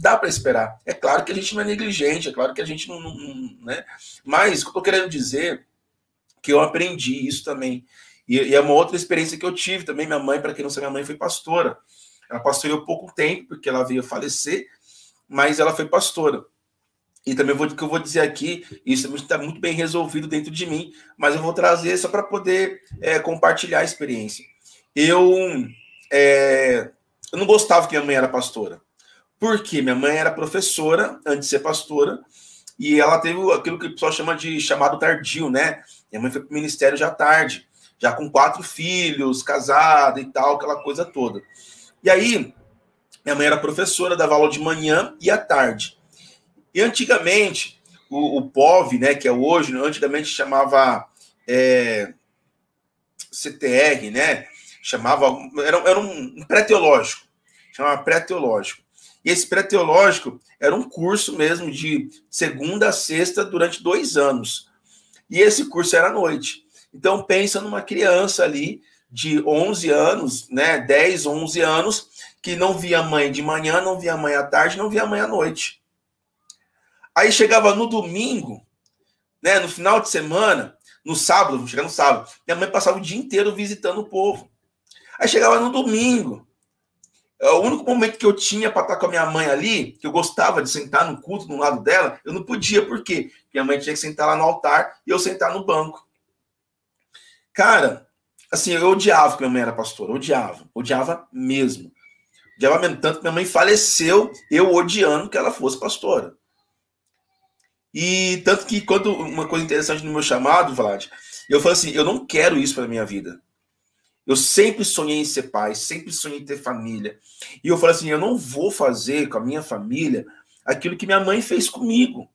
Dá para esperar. É claro que a gente não é negligente, é claro que a gente não. não né? Mas o que eu estou querendo dizer que eu aprendi isso também. E, e, é uma outra experiência que eu tive também. Minha mãe, para quem não sabe, minha mãe foi pastora. Ela pastoreou pouco tempo, porque ela veio falecer, mas ela foi pastora. E também vou, que eu vou dizer aqui, isso está muito bem resolvido dentro de mim, mas eu vou trazer só para poder é, compartilhar a experiência. Eu, é, eu não gostava que minha mãe era pastora. Por quê? Minha mãe era professora antes de ser pastora, e ela teve aquilo que o pessoal chama de chamado tardio, né? Minha mãe foi para o ministério já tarde já com quatro filhos, casada e tal, aquela coisa toda. E aí, minha mãe era professora, dava aula de manhã e à tarde. E antigamente, o, o POV, né, que é hoje, antigamente chamava é, CTR, né? Chamava. Era, era um pré-teológico. Chamava pré-teológico. E esse pré-teológico era um curso mesmo de segunda a sexta durante dois anos. E esse curso era à noite. Então, pensa numa criança ali de 11 anos, né, 10, 11 anos, que não via mãe de manhã, não via mãe à tarde, não via mãe à noite. Aí chegava no domingo, né, no final de semana, no sábado, chegar no sábado, minha mãe passava o dia inteiro visitando o povo. Aí chegava no domingo, é o único momento que eu tinha para estar com a minha mãe ali, que eu gostava de sentar no culto no lado dela, eu não podia, por quê? Minha mãe tinha que sentar lá no altar e eu sentar no banco. Cara, assim, eu odiava que minha mãe era pastora, odiava, odiava mesmo. Odiava mesmo, tanto que minha mãe faleceu, eu odiando que ela fosse pastora. E tanto que quando uma coisa interessante no meu chamado, Vlad, eu falei assim, eu não quero isso para minha vida. Eu sempre sonhei em ser pai, sempre sonhei em ter família. E eu falei assim, eu não vou fazer com a minha família aquilo que minha mãe fez comigo.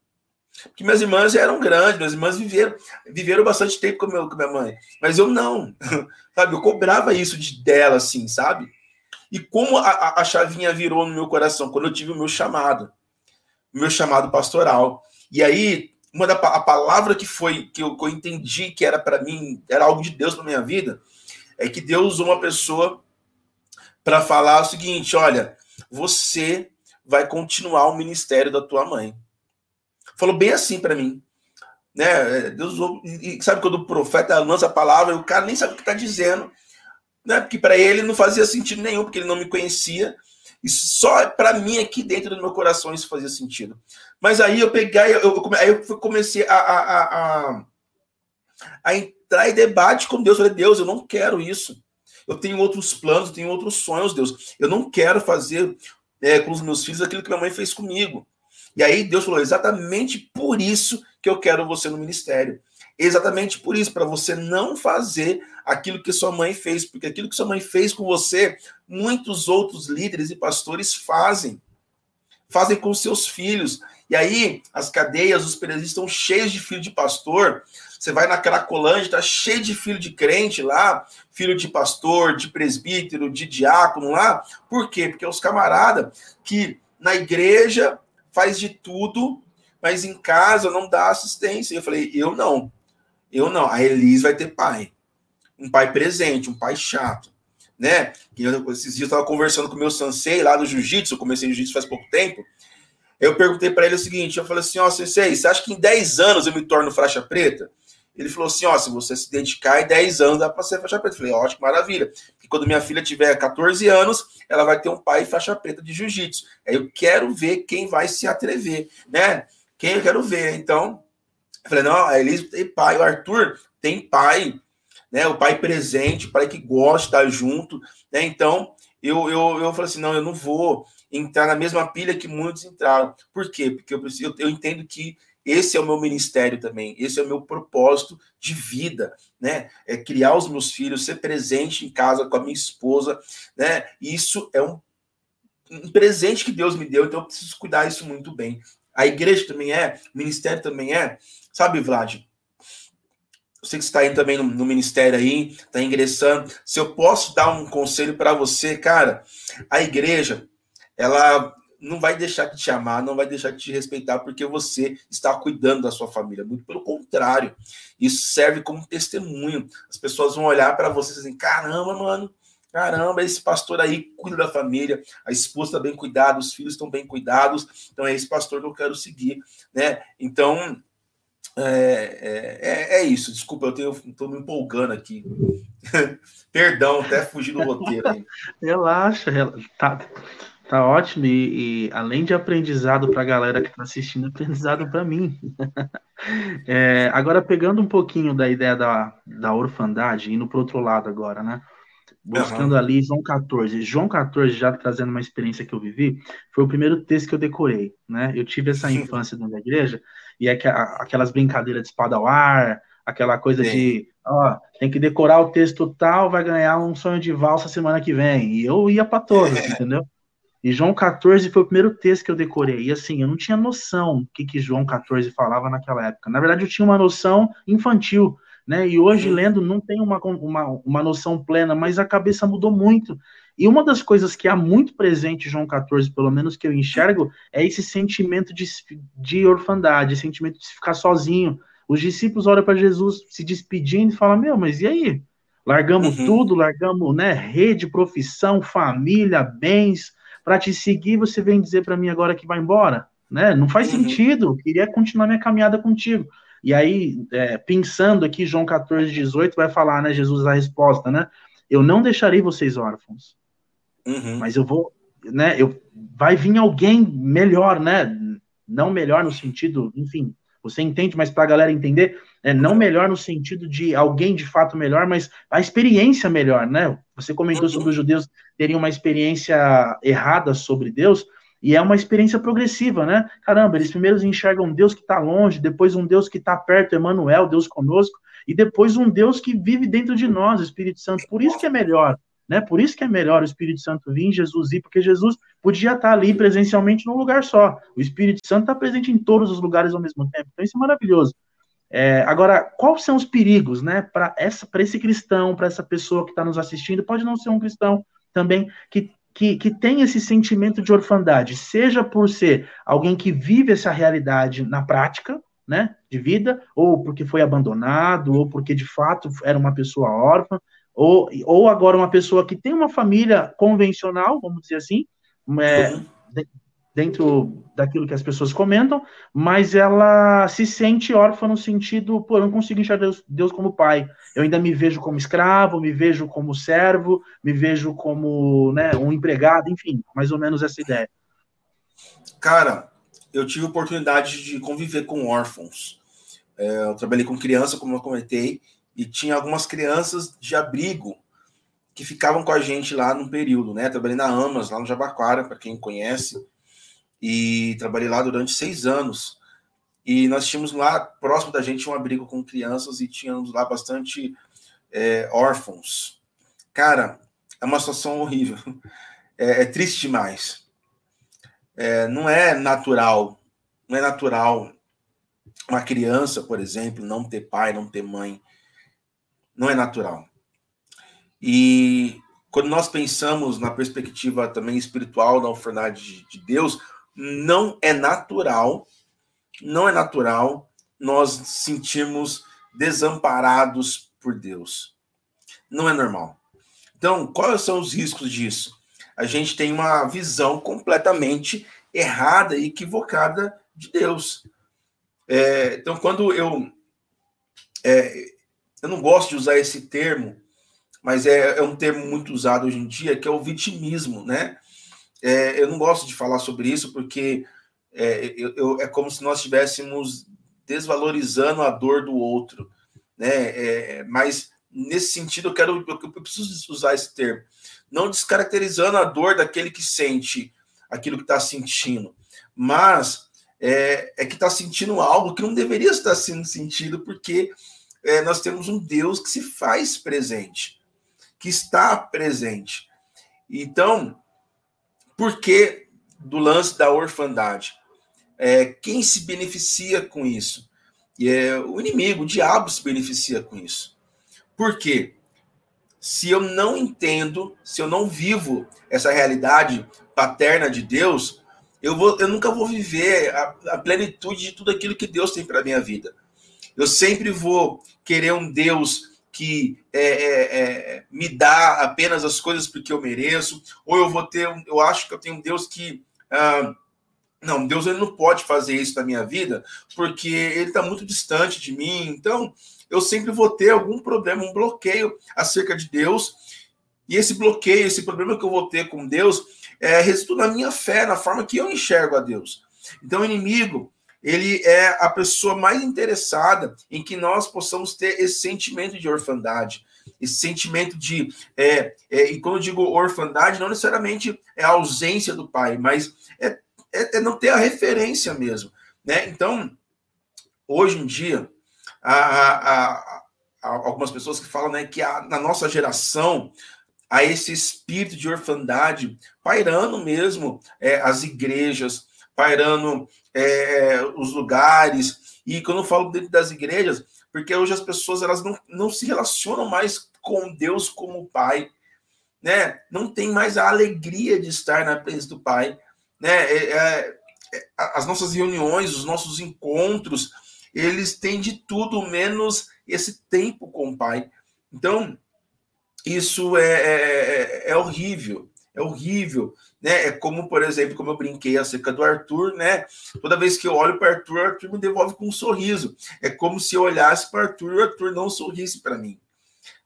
Porque minhas irmãs eram grandes, minhas irmãs viveram, viveram bastante tempo com, meu, com minha mãe. Mas eu não, sabe? Eu cobrava isso de dela, assim, sabe? E como a, a chavinha virou no meu coração quando eu tive o meu chamado, o meu chamado pastoral. E aí, uma da a palavra que foi que eu, que eu entendi que era para mim, era algo de Deus para minha vida, é que Deus usou uma pessoa para falar o seguinte: olha, você vai continuar o ministério da tua mãe. Falou bem assim para mim. Né? Deus e sabe quando o profeta lança a palavra, e o cara nem sabe o que está dizendo, né? Porque para ele não fazia sentido nenhum, porque ele não me conhecia. E só para mim aqui dentro do meu coração isso fazia sentido. Mas aí eu peguei, eu, eu, aí eu comecei a, a, a, a entrar em debate com Deus. Eu falei, Deus, eu não quero isso. Eu tenho outros planos, eu tenho outros sonhos, Deus. Eu não quero fazer é, com os meus filhos aquilo que minha mãe fez comigo. E aí Deus falou: exatamente por isso que eu quero você no ministério. Exatamente por isso, para você não fazer aquilo que sua mãe fez, porque aquilo que sua mãe fez com você, muitos outros líderes e pastores fazem. Fazem com seus filhos. E aí, as cadeias, os presídios estão cheios de filho de pastor. Você vai na Cracolândia, está cheio de filho de crente lá, filho de pastor, de presbítero, de diácono lá. Por quê? Porque é os camaradas que na igreja faz de tudo, mas em casa não dá assistência. Eu falei, eu não. Eu não. A Elis vai ter pai. Um pai presente, um pai chato. Né? Eu, esses dias eu estava conversando com o meu sensei lá do jiu-jitsu, comecei jiu-jitsu faz pouco tempo. Eu perguntei para ele o seguinte: eu falei assim, ó, sensei, você acha que em 10 anos eu me torno faixa preta? Ele falou assim: ó, se você se dedicar, em 10 anos dá para ser faixa preta. Eu falei, ótimo, maravilha. Porque quando minha filha tiver 14 anos, ela vai ter um pai faixa preta de jiu-jitsu. Aí eu quero ver quem vai se atrever, né? Quem eu quero ver. Então, eu falei, não, a Elise tem pai, o Arthur tem pai, né? O pai presente, o pai que gosta junto, né? Então, eu, eu, eu falei assim, não, eu não vou entrar na mesma pilha que muitos entraram. Por quê? Porque eu, preciso, eu entendo que esse é o meu ministério também, esse é o meu propósito de vida, né? É criar os meus filhos, ser presente em casa com a minha esposa, né? Isso é um, um presente que Deus me deu, então eu preciso cuidar isso muito bem. A igreja também é, o ministério também é. Sabe, Vlad? Você que está indo também no, no ministério aí, está ingressando. Se eu posso dar um conselho para você, cara, a igreja, ela não vai deixar de te amar, não vai deixar de te respeitar porque você está cuidando da sua família. Muito pelo contrário, isso serve como testemunho. As pessoas vão olhar para você e dizer: caramba, mano, caramba, esse pastor aí cuida da família, a esposa está bem cuidada, os filhos estão bem cuidados, então é esse pastor que eu quero seguir, né? Então. É, é, é isso, desculpa, eu estou me empolgando aqui. Perdão, até fugir do roteiro. Relaxa, relaxa. Tá, Tá ótimo, e, e além de aprendizado para a galera que está assistindo, aprendizado para mim. é, agora, pegando um pouquinho da ideia da, da orfandade, indo para outro lado agora, né? Buscando uhum. ali João 14. João 14, já trazendo uma experiência que eu vivi, foi o primeiro texto que eu decorei, né? Eu tive essa infância dentro da igreja, e é aquelas brincadeiras de espada ao ar, aquela coisa Sim. de, ó, tem que decorar o texto tal, vai ganhar um sonho de valsa semana que vem. E eu ia para todas, é. entendeu? E João 14 foi o primeiro texto que eu decorei. E assim, eu não tinha noção do que, que João 14 falava naquela época. Na verdade, eu tinha uma noção infantil, né? E hoje, lendo, não tenho uma, uma, uma noção plena, mas a cabeça mudou muito. E uma das coisas que há muito presente em João 14, pelo menos que eu enxergo, é esse sentimento de, de orfandade, esse sentimento de ficar sozinho. Os discípulos olham para Jesus se despedindo e falam: Meu, mas e aí? Largamos uhum. tudo, largamos né, rede, profissão, família, bens, para te seguir, você vem dizer para mim agora que vai embora, né? Não faz uhum. sentido. Eu queria continuar minha caminhada contigo. E aí, é, pensando aqui, João 14, 18 vai falar, né? Jesus a resposta, né? Eu não deixarei vocês órfãos, uhum. mas eu vou, né? Eu vai vir alguém melhor, né? Não melhor no sentido, enfim, você entende, mas para a galera entender, é, não melhor no sentido de alguém de fato melhor, mas a experiência melhor, né? Você comentou sobre os judeus terem uma experiência errada sobre Deus, e é uma experiência progressiva, né? Caramba, eles primeiro enxergam um Deus que está longe, depois um Deus que está perto, Emmanuel, Deus conosco, e depois um Deus que vive dentro de nós, o Espírito Santo. Por isso que é melhor, né? Por isso que é melhor o Espírito Santo vir, Jesus ir, porque Jesus podia estar ali presencialmente num lugar só. O Espírito Santo está presente em todos os lugares ao mesmo tempo. Então isso é maravilhoso. É, agora, quais são os perigos, né, para essa, para esse cristão, para essa pessoa que está nos assistindo, pode não ser um cristão também que, que, que tem esse sentimento de orfandade, seja por ser alguém que vive essa realidade na prática, né, de vida, ou porque foi abandonado, ou porque de fato era uma pessoa órfã, ou, ou agora uma pessoa que tem uma família convencional, vamos dizer assim, é, uhum dentro daquilo que as pessoas comentam, mas ela se sente órfã no sentido, pô, eu não consigo enxergar Deus, Deus, como pai. Eu ainda me vejo como escravo, me vejo como servo, me vejo como né, um empregado, enfim, mais ou menos essa ideia. Cara, eu tive oportunidade de conviver com órfãos. É, eu trabalhei com criança, como eu comentei, e tinha algumas crianças de abrigo que ficavam com a gente lá num período, né? Trabalhei na Amas, lá no Jabaquara, para quem conhece e trabalhei lá durante seis anos. E nós tínhamos lá, próximo da gente, um abrigo com crianças e tínhamos lá bastante é, órfãos. Cara, é uma situação horrível. É, é triste demais. É, não é natural. Não é natural uma criança, por exemplo, não ter pai, não ter mãe. Não é natural. E quando nós pensamos na perspectiva também espiritual da orfandade de Deus, não é natural, não é natural nós sentirmos desamparados por Deus. Não é normal. Então, quais são os riscos disso? A gente tem uma visão completamente errada e equivocada de Deus. É, então, quando eu. É, eu não gosto de usar esse termo, mas é, é, um termo muito usado hoje em dia, que é o vitimismo, né? É, eu não gosto de falar sobre isso porque é, eu, eu, é como se nós estivéssemos desvalorizando a dor do outro, né? É, mas nesse sentido eu quero, eu, preciso usar esse termo, não descaracterizando a dor daquele que sente aquilo que está sentindo, mas é, é que está sentindo algo que não deveria estar sendo sentido, porque é, nós temos um Deus que se faz presente, que está presente. Então, por que do lance da orfandade? É, quem se beneficia com isso? E é, o inimigo, o diabo se beneficia com isso. Por quê? Se eu não entendo, se eu não vivo essa realidade paterna de Deus, eu, vou, eu nunca vou viver a, a plenitude de tudo aquilo que Deus tem para minha vida. Eu sempre vou querer um Deus que é, é, é, me dá apenas as coisas porque eu mereço, ou eu vou ter, um, eu acho que eu tenho um Deus que ah, não, Deus ele não pode fazer isso na minha vida porque ele está muito distante de mim. Então, eu sempre vou ter algum problema, um bloqueio acerca de Deus. E esse bloqueio, esse problema que eu vou ter com Deus, é, resulta na minha fé, na forma que eu enxergo a Deus. Então, o inimigo, ele é a pessoa mais interessada em que nós possamos ter esse sentimento de orfandade, esse sentimento de. É, é, e quando eu digo orfandade, não necessariamente é a ausência do pai, mas é, é, é não ter a referência mesmo. Né? Então, hoje em dia, há, há, há algumas pessoas que falam né, que a, na nossa geração a esse espírito de orfandade pairando mesmo é, as igrejas, pairando é, os lugares. E quando eu falo dentro das igrejas, porque hoje as pessoas elas não, não se relacionam mais com Deus como Pai, né? Não tem mais a alegria de estar na presença do Pai, né? É, é, é as nossas reuniões, os nossos encontros, eles têm de tudo menos esse tempo com o Pai. Então, isso é, é, é, é horrível, é horrível, né? É como, por exemplo, como eu brinquei acerca do Arthur, né? Toda vez que eu olho para o Arthur, o Arthur me devolve com um sorriso. É como se eu olhasse para o Arthur e o Arthur não sorrisse para mim.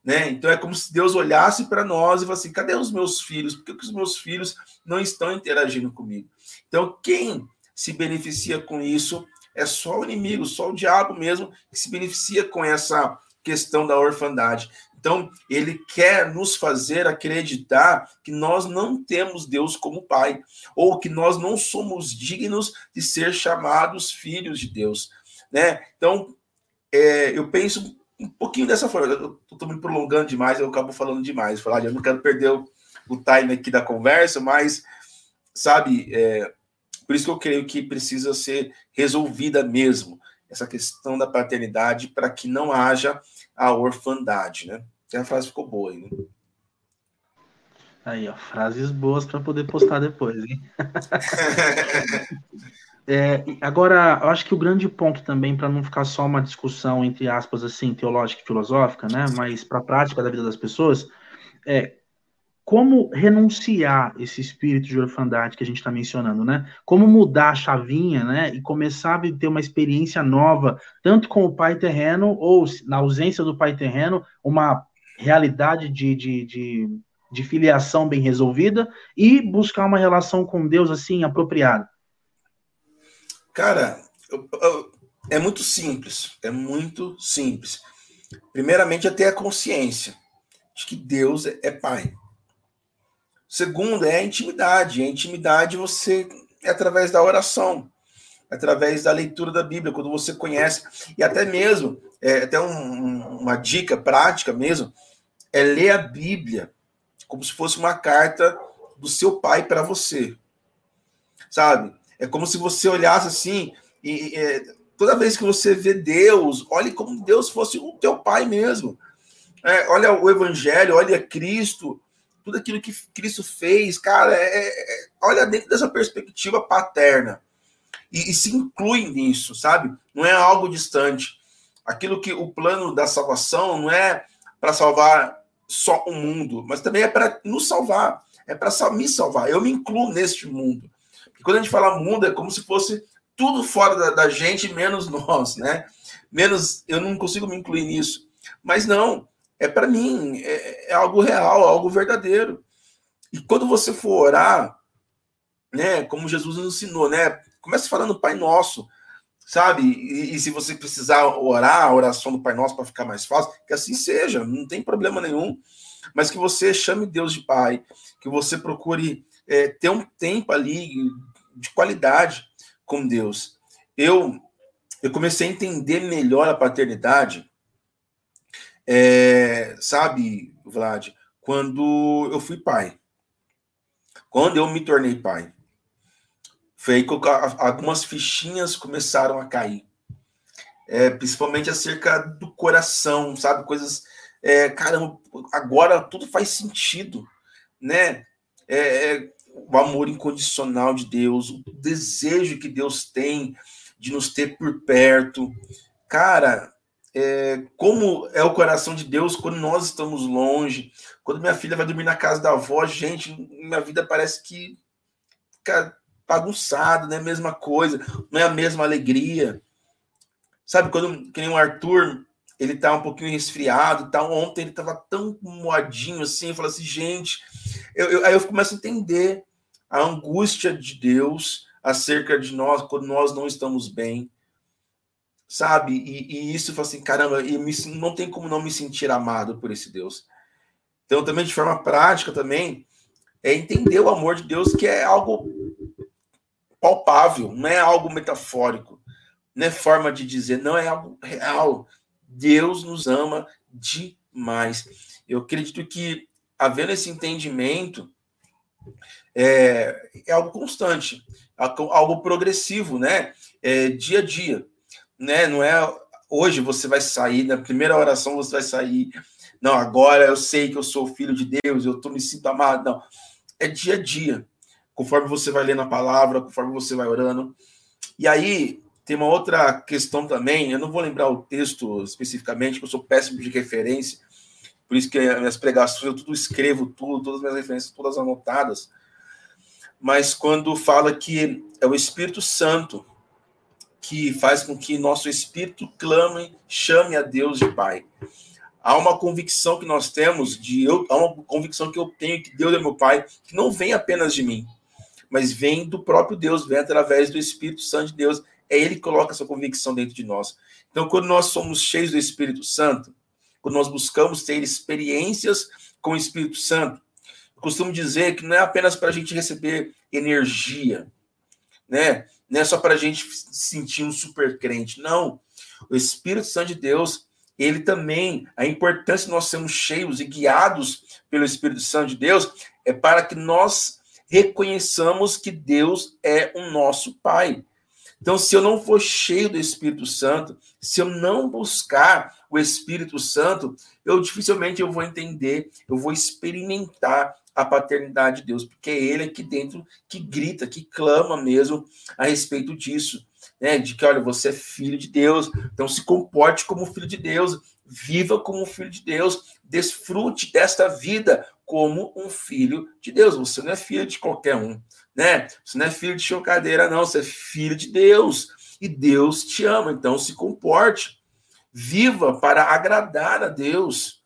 Né? Então é como se Deus olhasse para nós e falasse assim: cadê os meus filhos? Por que, que os meus filhos não estão interagindo comigo? Então, quem se beneficia com isso é só o inimigo, só o diabo mesmo que se beneficia com essa questão da orfandade. Então, ele quer nos fazer acreditar que nós não temos Deus como Pai, ou que nós não somos dignos de ser chamados filhos de Deus. Né? Então, é, eu penso um pouquinho dessa forma. Eu estou me prolongando demais, eu acabo falando demais. Falar, eu não quero perder o, o time aqui da conversa, mas, sabe, é, por isso que eu creio que precisa ser resolvida mesmo essa questão da paternidade para que não haja a orfandade, né? E a frase ficou boa aí, né? Aí, ó, frases boas para poder postar depois, hein? é, agora, eu acho que o grande ponto também, para não ficar só uma discussão, entre aspas, assim, teológica e filosófica, né? Mas para a prática da vida das pessoas, é como renunciar esse espírito de orfandade que a gente está mencionando, né? Como mudar a chavinha, né? E começar a ter uma experiência nova, tanto com o pai terreno, ou, na ausência do pai terreno, uma realidade de, de, de, de filiação bem resolvida e buscar uma relação com Deus, assim, apropriada. Cara, é muito simples, é muito simples. Primeiramente, é ter a consciência de que Deus é pai Segundo é a intimidade. A intimidade você é através da oração. através da leitura da Bíblia, quando você conhece, e até mesmo, é, até um, uma dica prática mesmo, é ler a Bíblia como se fosse uma carta do seu pai para você, sabe? É como se você olhasse assim, e, e toda vez que você vê Deus, olhe como Deus fosse o teu pai mesmo. É, olha o Evangelho, olha Cristo, tudo aquilo que Cristo fez, cara, é, é, olha dentro dessa perspectiva paterna e, e se inclui nisso, sabe? Não é algo distante. Aquilo que o plano da salvação não é para salvar só o mundo, mas também é para nos salvar, é para me salvar. Eu me incluo neste mundo. E quando a gente fala mundo, é como se fosse tudo fora da, da gente, menos nós, né? Menos eu não consigo me incluir nisso. Mas não, é para mim, é, é, algo real, algo verdadeiro. E quando você for orar, né, como Jesus nos ensinou, né, comece falando Pai Nosso, sabe? E, e, se você precisar orar a oração do Pai Nosso para ficar mais fácil, que assim seja, não tem problema nenhum. Mas que você chame Deus de Pai, que você procure é, ter um tempo ali de qualidade com Deus. Eu eu comecei a entender melhor a paternidade, é, sabe, Vlad, quando eu fui pai. Quando eu me tornei pai. Foi aí que algumas fichinhas começaram a cair. É, principalmente acerca do coração, sabe? Coisas. É, caramba, agora tudo faz sentido, né? É, é, o amor incondicional de Deus, o desejo que Deus tem de nos ter por perto. Cara, é, como é o coração de Deus quando nós estamos longe. Quando minha filha vai dormir na casa da avó, gente, minha vida parece que fica bagunçado, não é a mesma coisa, não é a mesma alegria. Sabe, quando que nem o Arthur, ele tá um pouquinho resfriado, tá? Ontem ele tava tão moadinho assim, eu falo assim, gente, eu, eu, aí eu começo a entender a angústia de Deus acerca de nós quando nós não estamos bem, sabe? E, e isso, fala assim, caramba, e me, não tem como não me sentir amado por esse Deus. Então, também de forma prática também, é entender o amor de Deus, que é algo palpável, não é algo metafórico, não é forma de dizer, não é algo real. Deus nos ama demais. Eu acredito que, havendo esse entendimento, é, é algo constante, algo progressivo, né? É, dia a dia, né? Não é hoje você vai sair, na primeira oração você vai sair, não, agora eu sei que eu sou filho de Deus, eu tô, me sinto amado, não. É dia a dia conforme você vai lendo a palavra, conforme você vai orando. E aí, tem uma outra questão também, eu não vou lembrar o texto especificamente, porque eu sou péssimo de referência, por isso que as minhas pregações eu tudo escrevo, tudo, todas as minhas referências, todas anotadas. Mas quando fala que é o Espírito Santo que faz com que nosso espírito clame, chame a Deus de Pai. Há uma convicção que nós temos de eu, há uma convicção que eu tenho que Deus é meu Pai, que não vem apenas de mim, mas vem do próprio Deus, vem através do Espírito Santo de Deus. É Ele que coloca essa convicção dentro de nós. Então, quando nós somos cheios do Espírito Santo, quando nós buscamos ter experiências com o Espírito Santo, eu costumo dizer que não é apenas para a gente receber energia, né? Não é só para a gente sentir um super crente. Não. O Espírito Santo de Deus, ele também, a importância de nós sermos cheios e guiados pelo Espírito Santo de Deus é para que nós reconheçamos que Deus é o nosso Pai. Então, se eu não for cheio do Espírito Santo, se eu não buscar o Espírito Santo, eu dificilmente eu vou entender, eu vou experimentar a paternidade de Deus, porque é Ele aqui dentro que grita, que clama mesmo a respeito disso, né? De que, olha, você é filho de Deus, então se comporte como filho de Deus, viva como filho de Deus, desfrute desta vida como um filho de Deus. Você não é filho de qualquer um, né? Você não é filho de chocadeira, não. Você é filho de Deus. E Deus te ama. Então se comporte. Viva para agradar a Deus.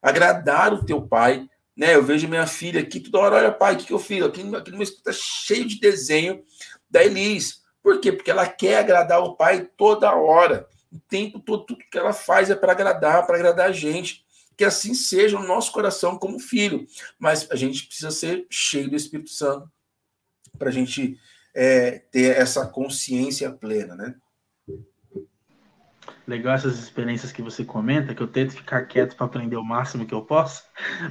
Agradar o teu pai. Né? Eu vejo minha filha aqui toda hora. Olha, pai, o que, que eu fiz? Aqui, aqui no meu está cheio de desenho da Elis. Por quê? Porque ela quer agradar o pai toda hora. O tempo todo, tudo que ela faz é para agradar, para agradar a gente que assim seja o nosso coração como filho. Mas a gente precisa ser cheio do Espírito Santo para a gente é, ter essa consciência plena, né? Legal essas experiências que você comenta, que eu tento ficar quieto para aprender o máximo que eu posso,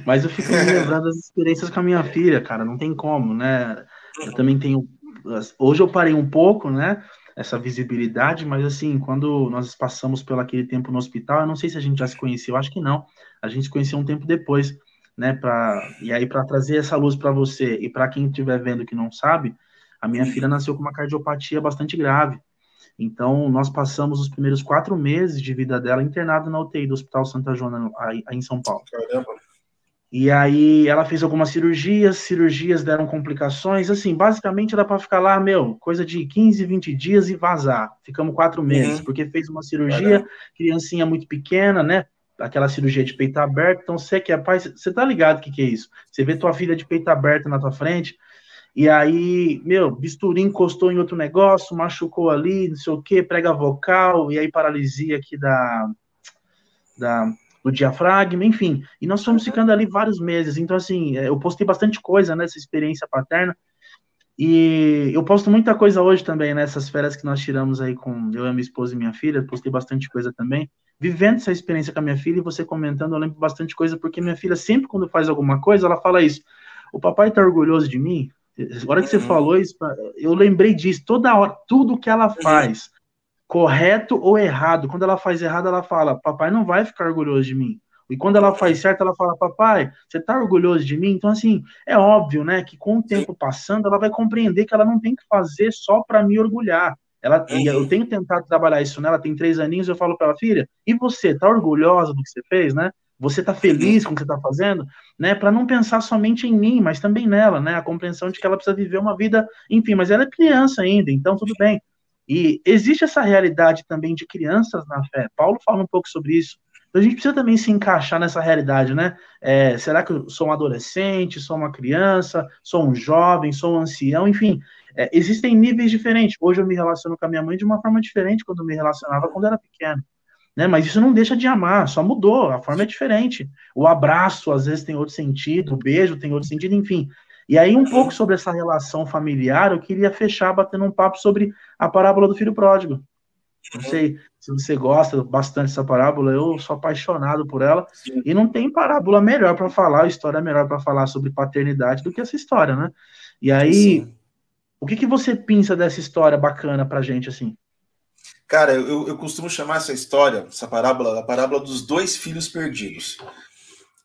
mas eu fico me lembrando das experiências com a minha filha, cara, não tem como, né? Eu também tenho. Hoje eu parei um pouco, né? Essa visibilidade, mas assim, quando nós passamos pelo aquele tempo no hospital, eu não sei se a gente já se conheceu, acho que não. A gente se conheceu um tempo depois, né? Pra, e aí, para trazer essa luz para você e para quem estiver vendo que não sabe, a minha filha nasceu com uma cardiopatia bastante grave. Então, nós passamos os primeiros quatro meses de vida dela internada na UTI do Hospital Santa Joana, aí, em São Paulo. Caramba. E aí ela fez algumas cirurgias, cirurgias deram complicações, assim, basicamente era para ficar lá, meu, coisa de 15, 20 dias e vazar. Ficamos quatro uhum. meses, uhum. porque fez uma cirurgia, Caramba. criancinha muito pequena, né? Aquela cirurgia de peito aberto, então você que é pai, você tá ligado o que, que é isso? Você vê tua filha de peito aberto na tua frente, e aí, meu, bisturi encostou em outro negócio, machucou ali, não sei o que, prega vocal, e aí paralisia aqui da, da, do diafragma, enfim. E nós fomos uhum. ficando ali vários meses. Então, assim, é, eu postei bastante coisa nessa experiência paterna. E eu posto muita coisa hoje também, nessas né, férias que nós tiramos aí com eu, minha esposa e minha filha. Postei bastante coisa também. Vivendo essa experiência com a minha filha e você comentando, eu lembro bastante coisa, porque minha filha sempre, quando faz alguma coisa, ela fala isso. O papai tá orgulhoso de mim? Agora que você uhum. falou isso, eu lembrei disso. Toda hora, tudo que ela uhum. faz, correto ou errado, quando ela faz errado, ela fala: Papai não vai ficar orgulhoso de mim. E quando ela faz certo, ela fala: Papai, você tá orgulhoso de mim? Então, assim, é óbvio, né, que com o tempo passando, ela vai compreender que ela não tem que fazer só para me orgulhar. Ela, eu uhum. tenho tentado trabalhar isso nela, tem três aninhos, eu falo para ela, filha, e você, tá orgulhosa do que você fez, né? Você está feliz com o que você está fazendo, né? Para não pensar somente em mim, mas também nela, né? A compreensão de que ela precisa viver uma vida, enfim, mas ela é criança ainda, então tudo bem. E existe essa realidade também de crianças na fé. Paulo fala um pouco sobre isso. Então a gente precisa também se encaixar nessa realidade, né? É, será que eu sou um adolescente, sou uma criança, sou um jovem, sou um ancião, enfim, é, existem níveis diferentes. Hoje eu me relaciono com a minha mãe de uma forma diferente quando eu me relacionava quando era pequeno né? Mas isso não deixa de amar, só mudou, a forma é diferente. O abraço às vezes tem outro sentido, o beijo tem outro sentido, enfim. E aí um pouco sobre essa relação familiar, eu queria fechar batendo um papo sobre a parábola do filho pródigo. Não sei se você gosta bastante dessa parábola, eu sou apaixonado por ela. Sim. E não tem parábola melhor para falar, história melhor para falar sobre paternidade do que essa história, né? E aí, Sim. o que, que você pensa dessa história bacana pra gente, assim? Cara, eu, eu costumo chamar essa história, essa parábola, a parábola dos dois filhos perdidos.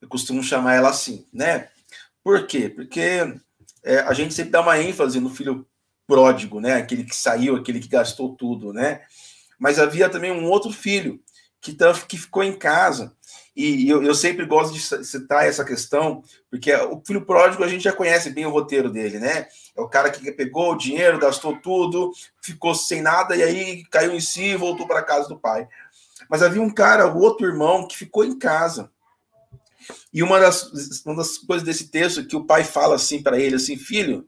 Eu costumo chamar ela assim, né? Por quê? Porque é, a gente sempre dá uma ênfase no filho pródigo, né? Aquele que saiu, aquele que gastou tudo, né? Mas havia também um outro filho que, que ficou em casa. E eu, eu, sempre gosto de citar essa questão, porque o filho pródigo a gente já conhece bem o roteiro dele, né? É o cara que pegou o dinheiro, gastou tudo, ficou sem nada e aí caiu em si e voltou para casa do pai. Mas havia um cara, o outro irmão, que ficou em casa. E uma das, uma das coisas desse texto que o pai fala assim para ele, assim, filho,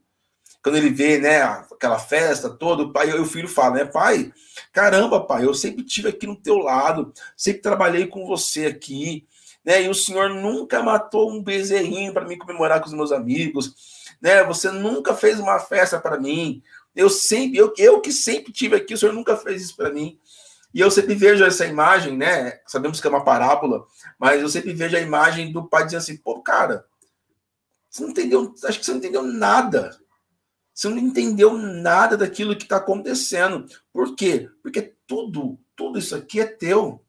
quando ele vê, né, aquela festa toda, o pai e o filho falam, né, pai, caramba, pai, eu sempre tive aqui no teu lado, sempre trabalhei com você aqui, né, e o senhor nunca matou um bezerrinho para mim comemorar com os meus amigos, né, você nunca fez uma festa para mim, eu sempre, eu, eu que sempre tive aqui, o senhor nunca fez isso para mim. E eu sempre vejo essa imagem, né? Sabemos que é uma parábola, mas eu sempre vejo a imagem do pai dizendo assim: pô, cara, você não entendeu, acho que você não entendeu nada. Você não entendeu nada daquilo que está acontecendo. Por quê? Porque tudo, tudo isso aqui é teu.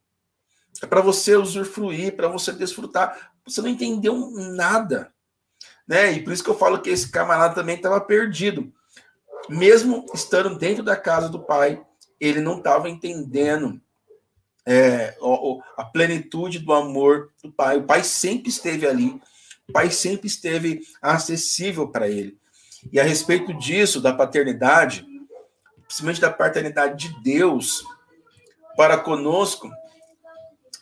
É para você usufruir, para você desfrutar. Você não entendeu nada. Né? E por isso que eu falo que esse camarada também estava perdido. Mesmo estando dentro da casa do pai, ele não estava entendendo é, a plenitude do amor do pai. O pai sempre esteve ali. O pai sempre esteve acessível para ele. E a respeito disso, da paternidade, principalmente da paternidade de Deus para conosco,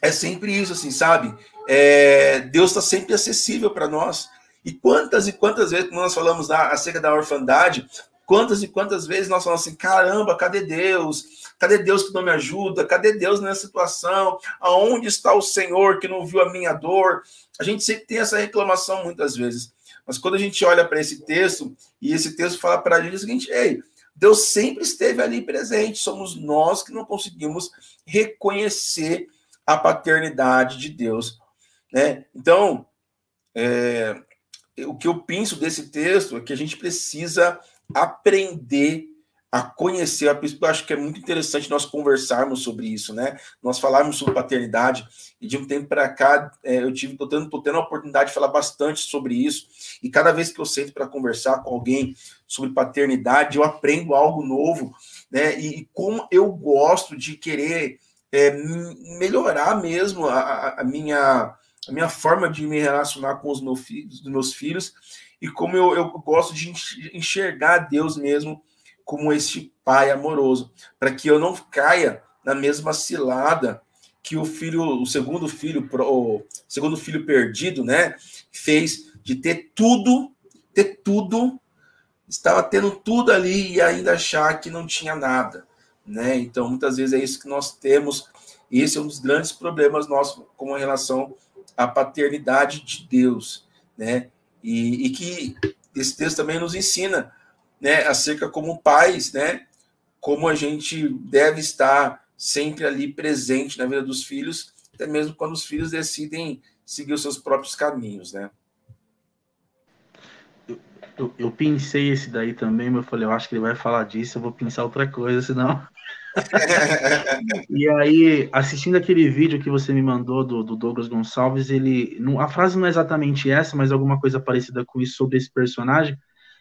é sempre isso, assim, sabe? É, Deus está sempre acessível para nós. E quantas e quantas vezes, nós falamos da, acerca da orfandade, quantas e quantas vezes nós falamos assim: caramba, cadê Deus? Cadê Deus que não me ajuda? Cadê Deus nessa situação? Aonde está o Senhor que não viu a minha dor? A gente sempre tem essa reclamação muitas vezes. Mas quando a gente olha para esse texto, e esse texto fala para a gente o seguinte: ei, Deus sempre esteve ali presente, somos nós que não conseguimos reconhecer a paternidade de Deus. Né? Então, é, o que eu penso desse texto é que a gente precisa aprender a conhecer a Eu acho que é muito interessante nós conversarmos sobre isso, né? Nós falarmos sobre paternidade e de um tempo para cá é, eu tive tô tendo, tô tendo a oportunidade de falar bastante sobre isso e cada vez que eu sento para conversar com alguém sobre paternidade eu aprendo algo novo, né? E, como eu gosto de querer é, melhorar mesmo a, a, minha a minha forma de me relacionar com os meus filhos, dos meus filhos e como eu, eu gosto de enxergar Deus mesmo como este pai amoroso, para que eu não caia na mesma cilada que o filho, o segundo filho, o segundo filho perdido, né, fez de ter tudo, ter tudo, estava tendo tudo ali e ainda achar que não tinha nada, né? Então, muitas vezes é isso que nós temos, e esse é um dos grandes problemas nossos com relação à paternidade de Deus, né? E, e que esse texto também nos ensina né, acerca como pais, né, como a gente deve estar sempre ali presente na vida dos filhos, até mesmo quando os filhos decidem seguir os seus próprios caminhos, né? Eu, eu, eu pensei esse daí também, mas eu falei, eu acho que ele vai falar disso, eu vou pensar outra coisa, senão. e aí, assistindo aquele vídeo que você me mandou do, do Douglas Gonçalves, ele. Não, a frase não é exatamente essa, mas alguma coisa parecida com isso sobre esse personagem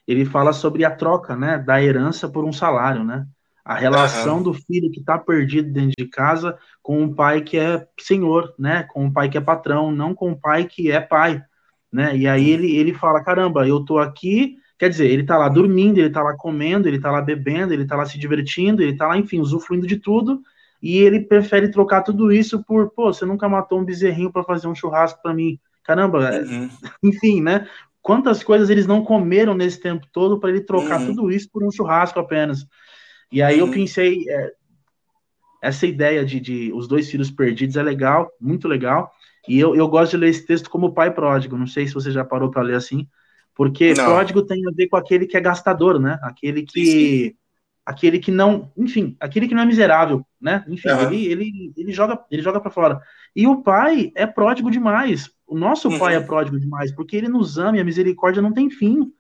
ele fala sobre a troca, né, da herança por um salário, né? A relação uhum. do filho que está perdido dentro de casa com um pai que é senhor, né? Com um pai que é patrão, não com um pai que é pai, né? E aí ele, ele fala, caramba, eu tô aqui, quer dizer, ele tá lá dormindo, ele tá lá comendo, ele tá lá bebendo, ele tá lá se divertindo, ele tá lá, enfim, usufruindo de tudo, e ele prefere trocar tudo isso por, pô, você nunca matou um bezerrinho para fazer um churrasco para mim. Caramba, é, uhum. enfim, né? Quantas coisas eles não comeram nesse tempo todo para ele trocar uhum. tudo isso por um churrasco apenas. E aí uhum. eu pensei, é, essa ideia de, de, os dois filhos perdidos é legal, muito legal. E eu, eu gosto de ler esse texto como pai pródigo. Não sei se você já parou para ler assim, porque não. pródigo tem a ver com aquele que é gastador, né? Aquele que sim, aquele que não, enfim, aquele que não é miserável, né? Enfim, uhum. ele, ele, ele joga ele joga para fora. E o pai é pródigo demais. O nosso uhum. pai é pródigo demais, porque ele nos ama e a misericórdia não tem fim. Uhum.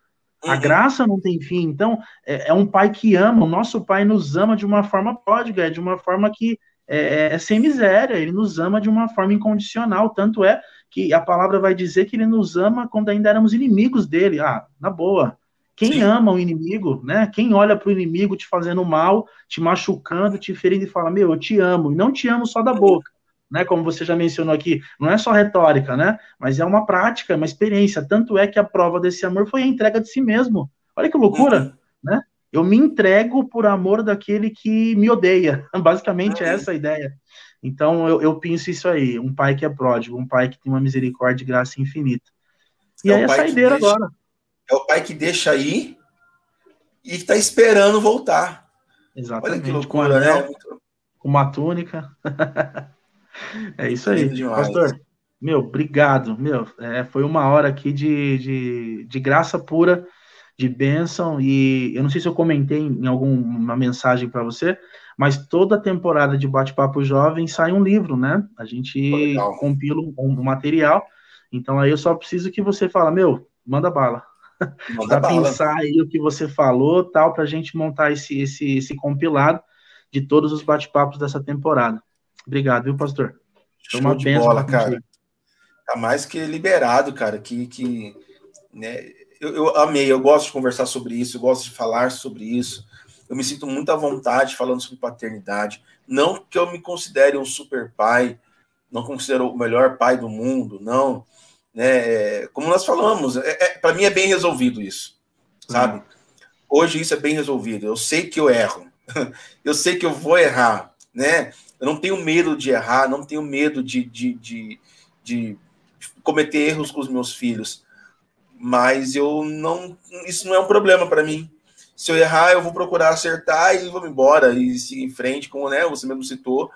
A graça não tem fim. Então, é, é, um pai que ama. O nosso pai nos ama de uma forma pródiga, é de uma forma que é, é, é sem miséria. Ele nos ama de uma forma incondicional. Tanto é que a palavra vai dizer que ele nos ama quando ainda éramos inimigos dele. Ah, na boa. Quem Sim. ama o inimigo, né? Quem olha para o inimigo te fazendo mal, te machucando, te ferindo e fala: Meu, eu te amo. E não te amo só da boca né? Como você já mencionou aqui, não é só retórica, né? Mas é uma prática, uma experiência. Tanto é que a prova desse amor foi a entrega de si mesmo. Olha que loucura, uhum. né? Eu me entrego por amor daquele que me odeia. Basicamente, é uhum. é essa a ideia. Então, eu, eu penso isso aí: um pai que é pródigo, um pai que tem uma misericórdia e graça infinita. E é aí, a saideira deixa, agora. É o pai que deixa aí e está esperando voltar. Exatamente. Olha que loucura, com né? Com uma túnica. É isso aí. Pastor, meu, obrigado. Meu, é, foi uma hora aqui de, de, de graça pura, de bênção. E eu não sei se eu comentei em alguma mensagem para você, mas toda temporada de Bate-Papo Jovem sai um livro, né? A gente Legal. compila um, um, material. Então aí eu só preciso que você fala, meu, manda bala. Manda pra bala. pensar aí o que você falou, tal, para a gente montar esse, esse, esse compilado de todos os bate-papos dessa temporada. Obrigado, viu, pastor? Foi uma de bola, cara. Tá mais que liberado, cara. Que, que né, eu, eu, amei, eu gosto de conversar sobre isso, eu gosto de falar sobre isso. Eu me sinto muito à vontade falando sobre paternidade. Não que eu me considere um super pai, não considero o melhor pai do mundo, não. Né, como nós falamos, é, é para mim é bem resolvido isso, sabe? Uhum. Hoje isso é bem resolvido. Eu sei que eu erro, eu sei que eu vou errar, né? Eu não tenho medo de errar, não tenho medo de, de, de, de cometer erros com os meus filhos. Mas eu não. Isso não é um problema para mim. Se eu errar, eu vou procurar acertar e vou embora e seguir em frente, como né, você mesmo citou.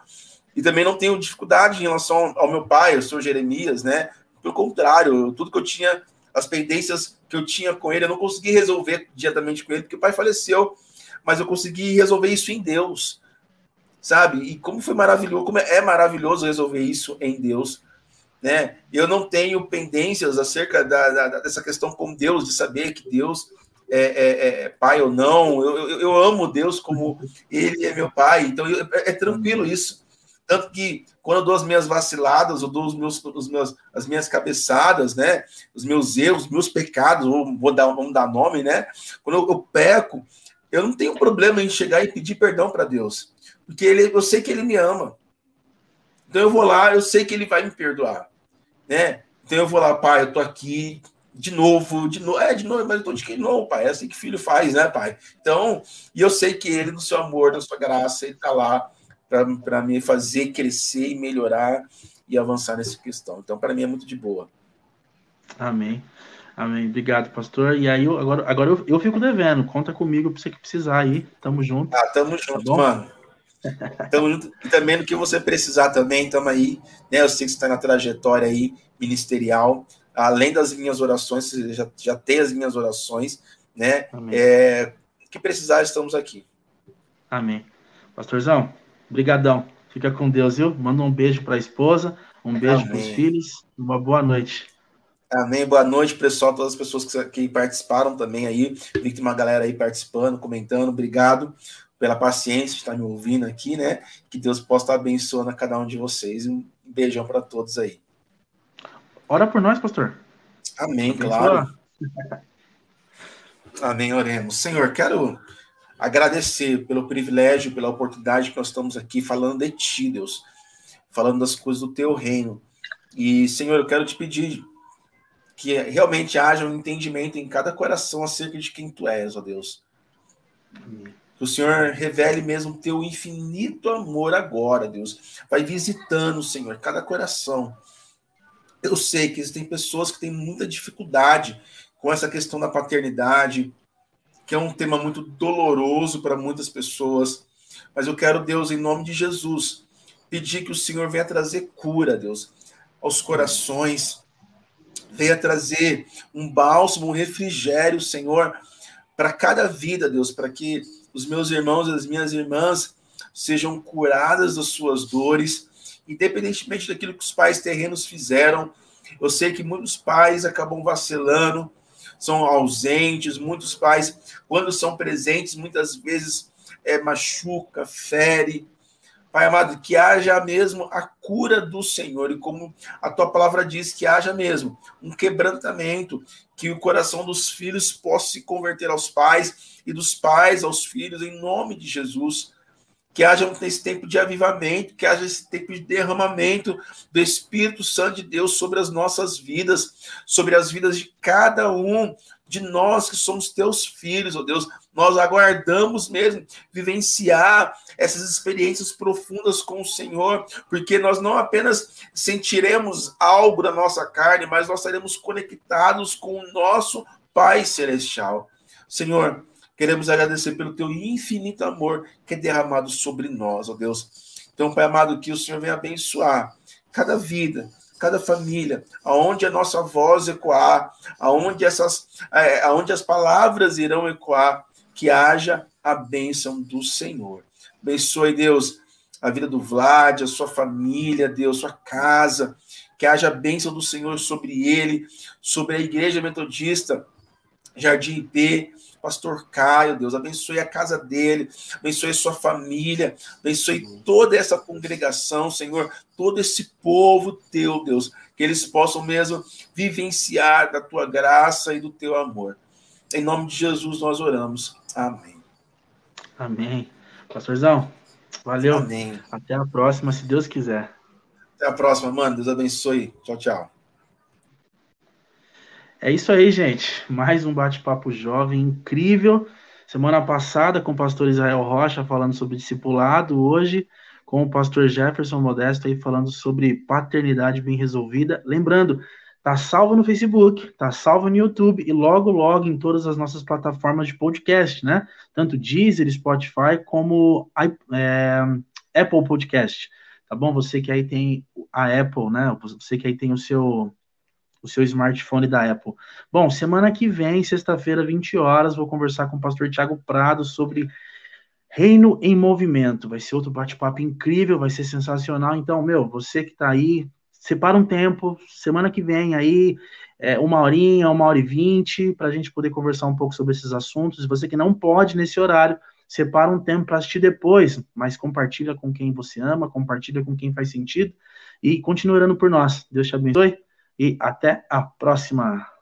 E também não tenho dificuldade em relação ao meu pai, o senhor Jeremias, né? Pelo contrário, tudo que eu tinha, as pendências que eu tinha com ele, eu não consegui resolver diretamente com ele, porque o pai faleceu mas eu consegui resolver isso em Deus, sabe? E como foi maravilhoso, como é maravilhoso resolver isso em Deus, né? Eu não tenho pendências acerca da, da, dessa questão com Deus, de saber que Deus é, é, é pai ou não. Eu, eu, eu, amo Deus como Ele é meu pai, então eu, é, é tranquilo isso. Tanto que quando eu dou as minhas vaciladas, eu dou os meus, os meus, as minhas cabeçadas, né? Os meus erros, meus pecados, vou dar, vamos dar nome, né? Quando eu, eu peco, eu não tenho problema em chegar e pedir perdão para Deus, porque ele, eu sei que Ele me ama. Então eu vou lá, eu sei que Ele vai me perdoar, né? Então eu vou lá, pai, eu tô aqui de novo, de novo, é de novo, mas eu tô de novo, pai. É assim que filho faz, né, pai? Então, e eu sei que Ele, no seu amor, na sua graça, Ele tá lá para me fazer crescer e melhorar e avançar nessa questão. Então, para mim é muito de boa. Amém. Amém. Obrigado, pastor. E aí, eu, agora, agora eu, eu fico devendo. Conta comigo para você que precisar aí. Tamo junto. Ah, tamo junto, tá mano. Tamo junto. E também no que você precisar também, tamo aí. Né? Eu sei que você está na trajetória aí ministerial. Além das minhas orações, você já, já tem as minhas orações, né? É, que precisar, estamos aqui. Amém. Pastorzão, Obrigadão. Fica com Deus, viu? Manda um beijo para a esposa, um beijo para os filhos, uma boa noite. Amém. Boa noite, pessoal, todas as pessoas que, que participaram também aí. Vi que tem uma galera aí participando, comentando. Obrigado pela paciência de estar me ouvindo aqui, né? Que Deus possa estar abençoando a cada um de vocês. Um beijão para todos aí. Ora por nós, pastor. Amém, claro. Amém, oremos. Senhor, quero agradecer pelo privilégio, pela oportunidade que nós estamos aqui falando de ti, Deus, falando das coisas do teu reino. E, Senhor, eu quero te pedir que realmente haja um entendimento em cada coração acerca de quem tu és, ó Deus. Que o Senhor revele mesmo teu infinito amor agora, Deus. Vai visitando, Senhor, cada coração. Eu sei que existem pessoas que têm muita dificuldade com essa questão da paternidade, que é um tema muito doloroso para muitas pessoas. Mas eu quero, Deus, em nome de Jesus, pedir que o Senhor venha trazer cura, Deus, aos corações, venha trazer um bálsamo, um refrigério, Senhor, para cada vida, Deus, para que os meus irmãos e as minhas irmãs sejam curadas das suas dores, independentemente daquilo que os pais terrenos fizeram. Eu sei que muitos pais acabam vacilando, são ausentes, muitos pais, quando são presentes, muitas vezes é, machuca, fere. Pai amado, que haja mesmo a cura do Senhor, e como a tua palavra diz, que haja mesmo um quebrantamento, que o coração dos filhos possa se converter aos pais e dos pais aos filhos, em nome de Jesus que haja esse tempo de avivamento, que haja esse tempo de derramamento do Espírito Santo de Deus sobre as nossas vidas, sobre as vidas de cada um de nós que somos teus filhos, ó oh Deus. Nós aguardamos mesmo vivenciar essas experiências profundas com o Senhor, porque nós não apenas sentiremos algo da nossa carne, mas nós seremos conectados com o nosso Pai Celestial. Senhor, Queremos agradecer pelo teu infinito amor que é derramado sobre nós, ó Deus. Então, Pai amado, que o Senhor venha abençoar cada vida, cada família, aonde a nossa voz ecoar, aonde essas, é, aonde as palavras irão ecoar, que haja a bênção do Senhor. Abençoe, Deus, a vida do Vlad, a sua família, Deus, sua casa, que haja a bênção do Senhor sobre ele, sobre a igreja metodista, Jardim IP, pastor Caio, Deus, abençoe a casa dele, abençoe a sua família, abençoe toda essa congregação, Senhor, todo esse povo teu, Deus, que eles possam mesmo vivenciar da tua graça e do teu amor. Em nome de Jesus nós oramos. Amém. Amém. Pastorzão, valeu. Amém. Até a próxima, se Deus quiser. Até a próxima, mano. Deus abençoe. Tchau, tchau. É isso aí, gente. Mais um bate-papo jovem incrível. Semana passada com o pastor Israel Rocha falando sobre discipulado, hoje com o pastor Jefferson Modesto aí falando sobre paternidade bem resolvida. Lembrando, tá salvo no Facebook, tá salvo no YouTube e logo logo em todas as nossas plataformas de podcast, né? Tanto Deezer, Spotify como é, Apple Podcast. Tá bom? Você que aí tem a Apple, né? Você que aí tem o seu o seu smartphone da Apple. Bom, semana que vem, sexta-feira, 20 horas, vou conversar com o pastor Tiago Prado sobre Reino em Movimento. Vai ser outro bate-papo incrível, vai ser sensacional. Então, meu, você que está aí, separa um tempo, semana que vem aí, é, uma horinha, uma hora e vinte, para a gente poder conversar um pouco sobre esses assuntos. E você que não pode nesse horário, separa um tempo para assistir depois, mas compartilha com quem você ama, compartilha com quem faz sentido e continue orando por nós. Deus te abençoe e até a próxima.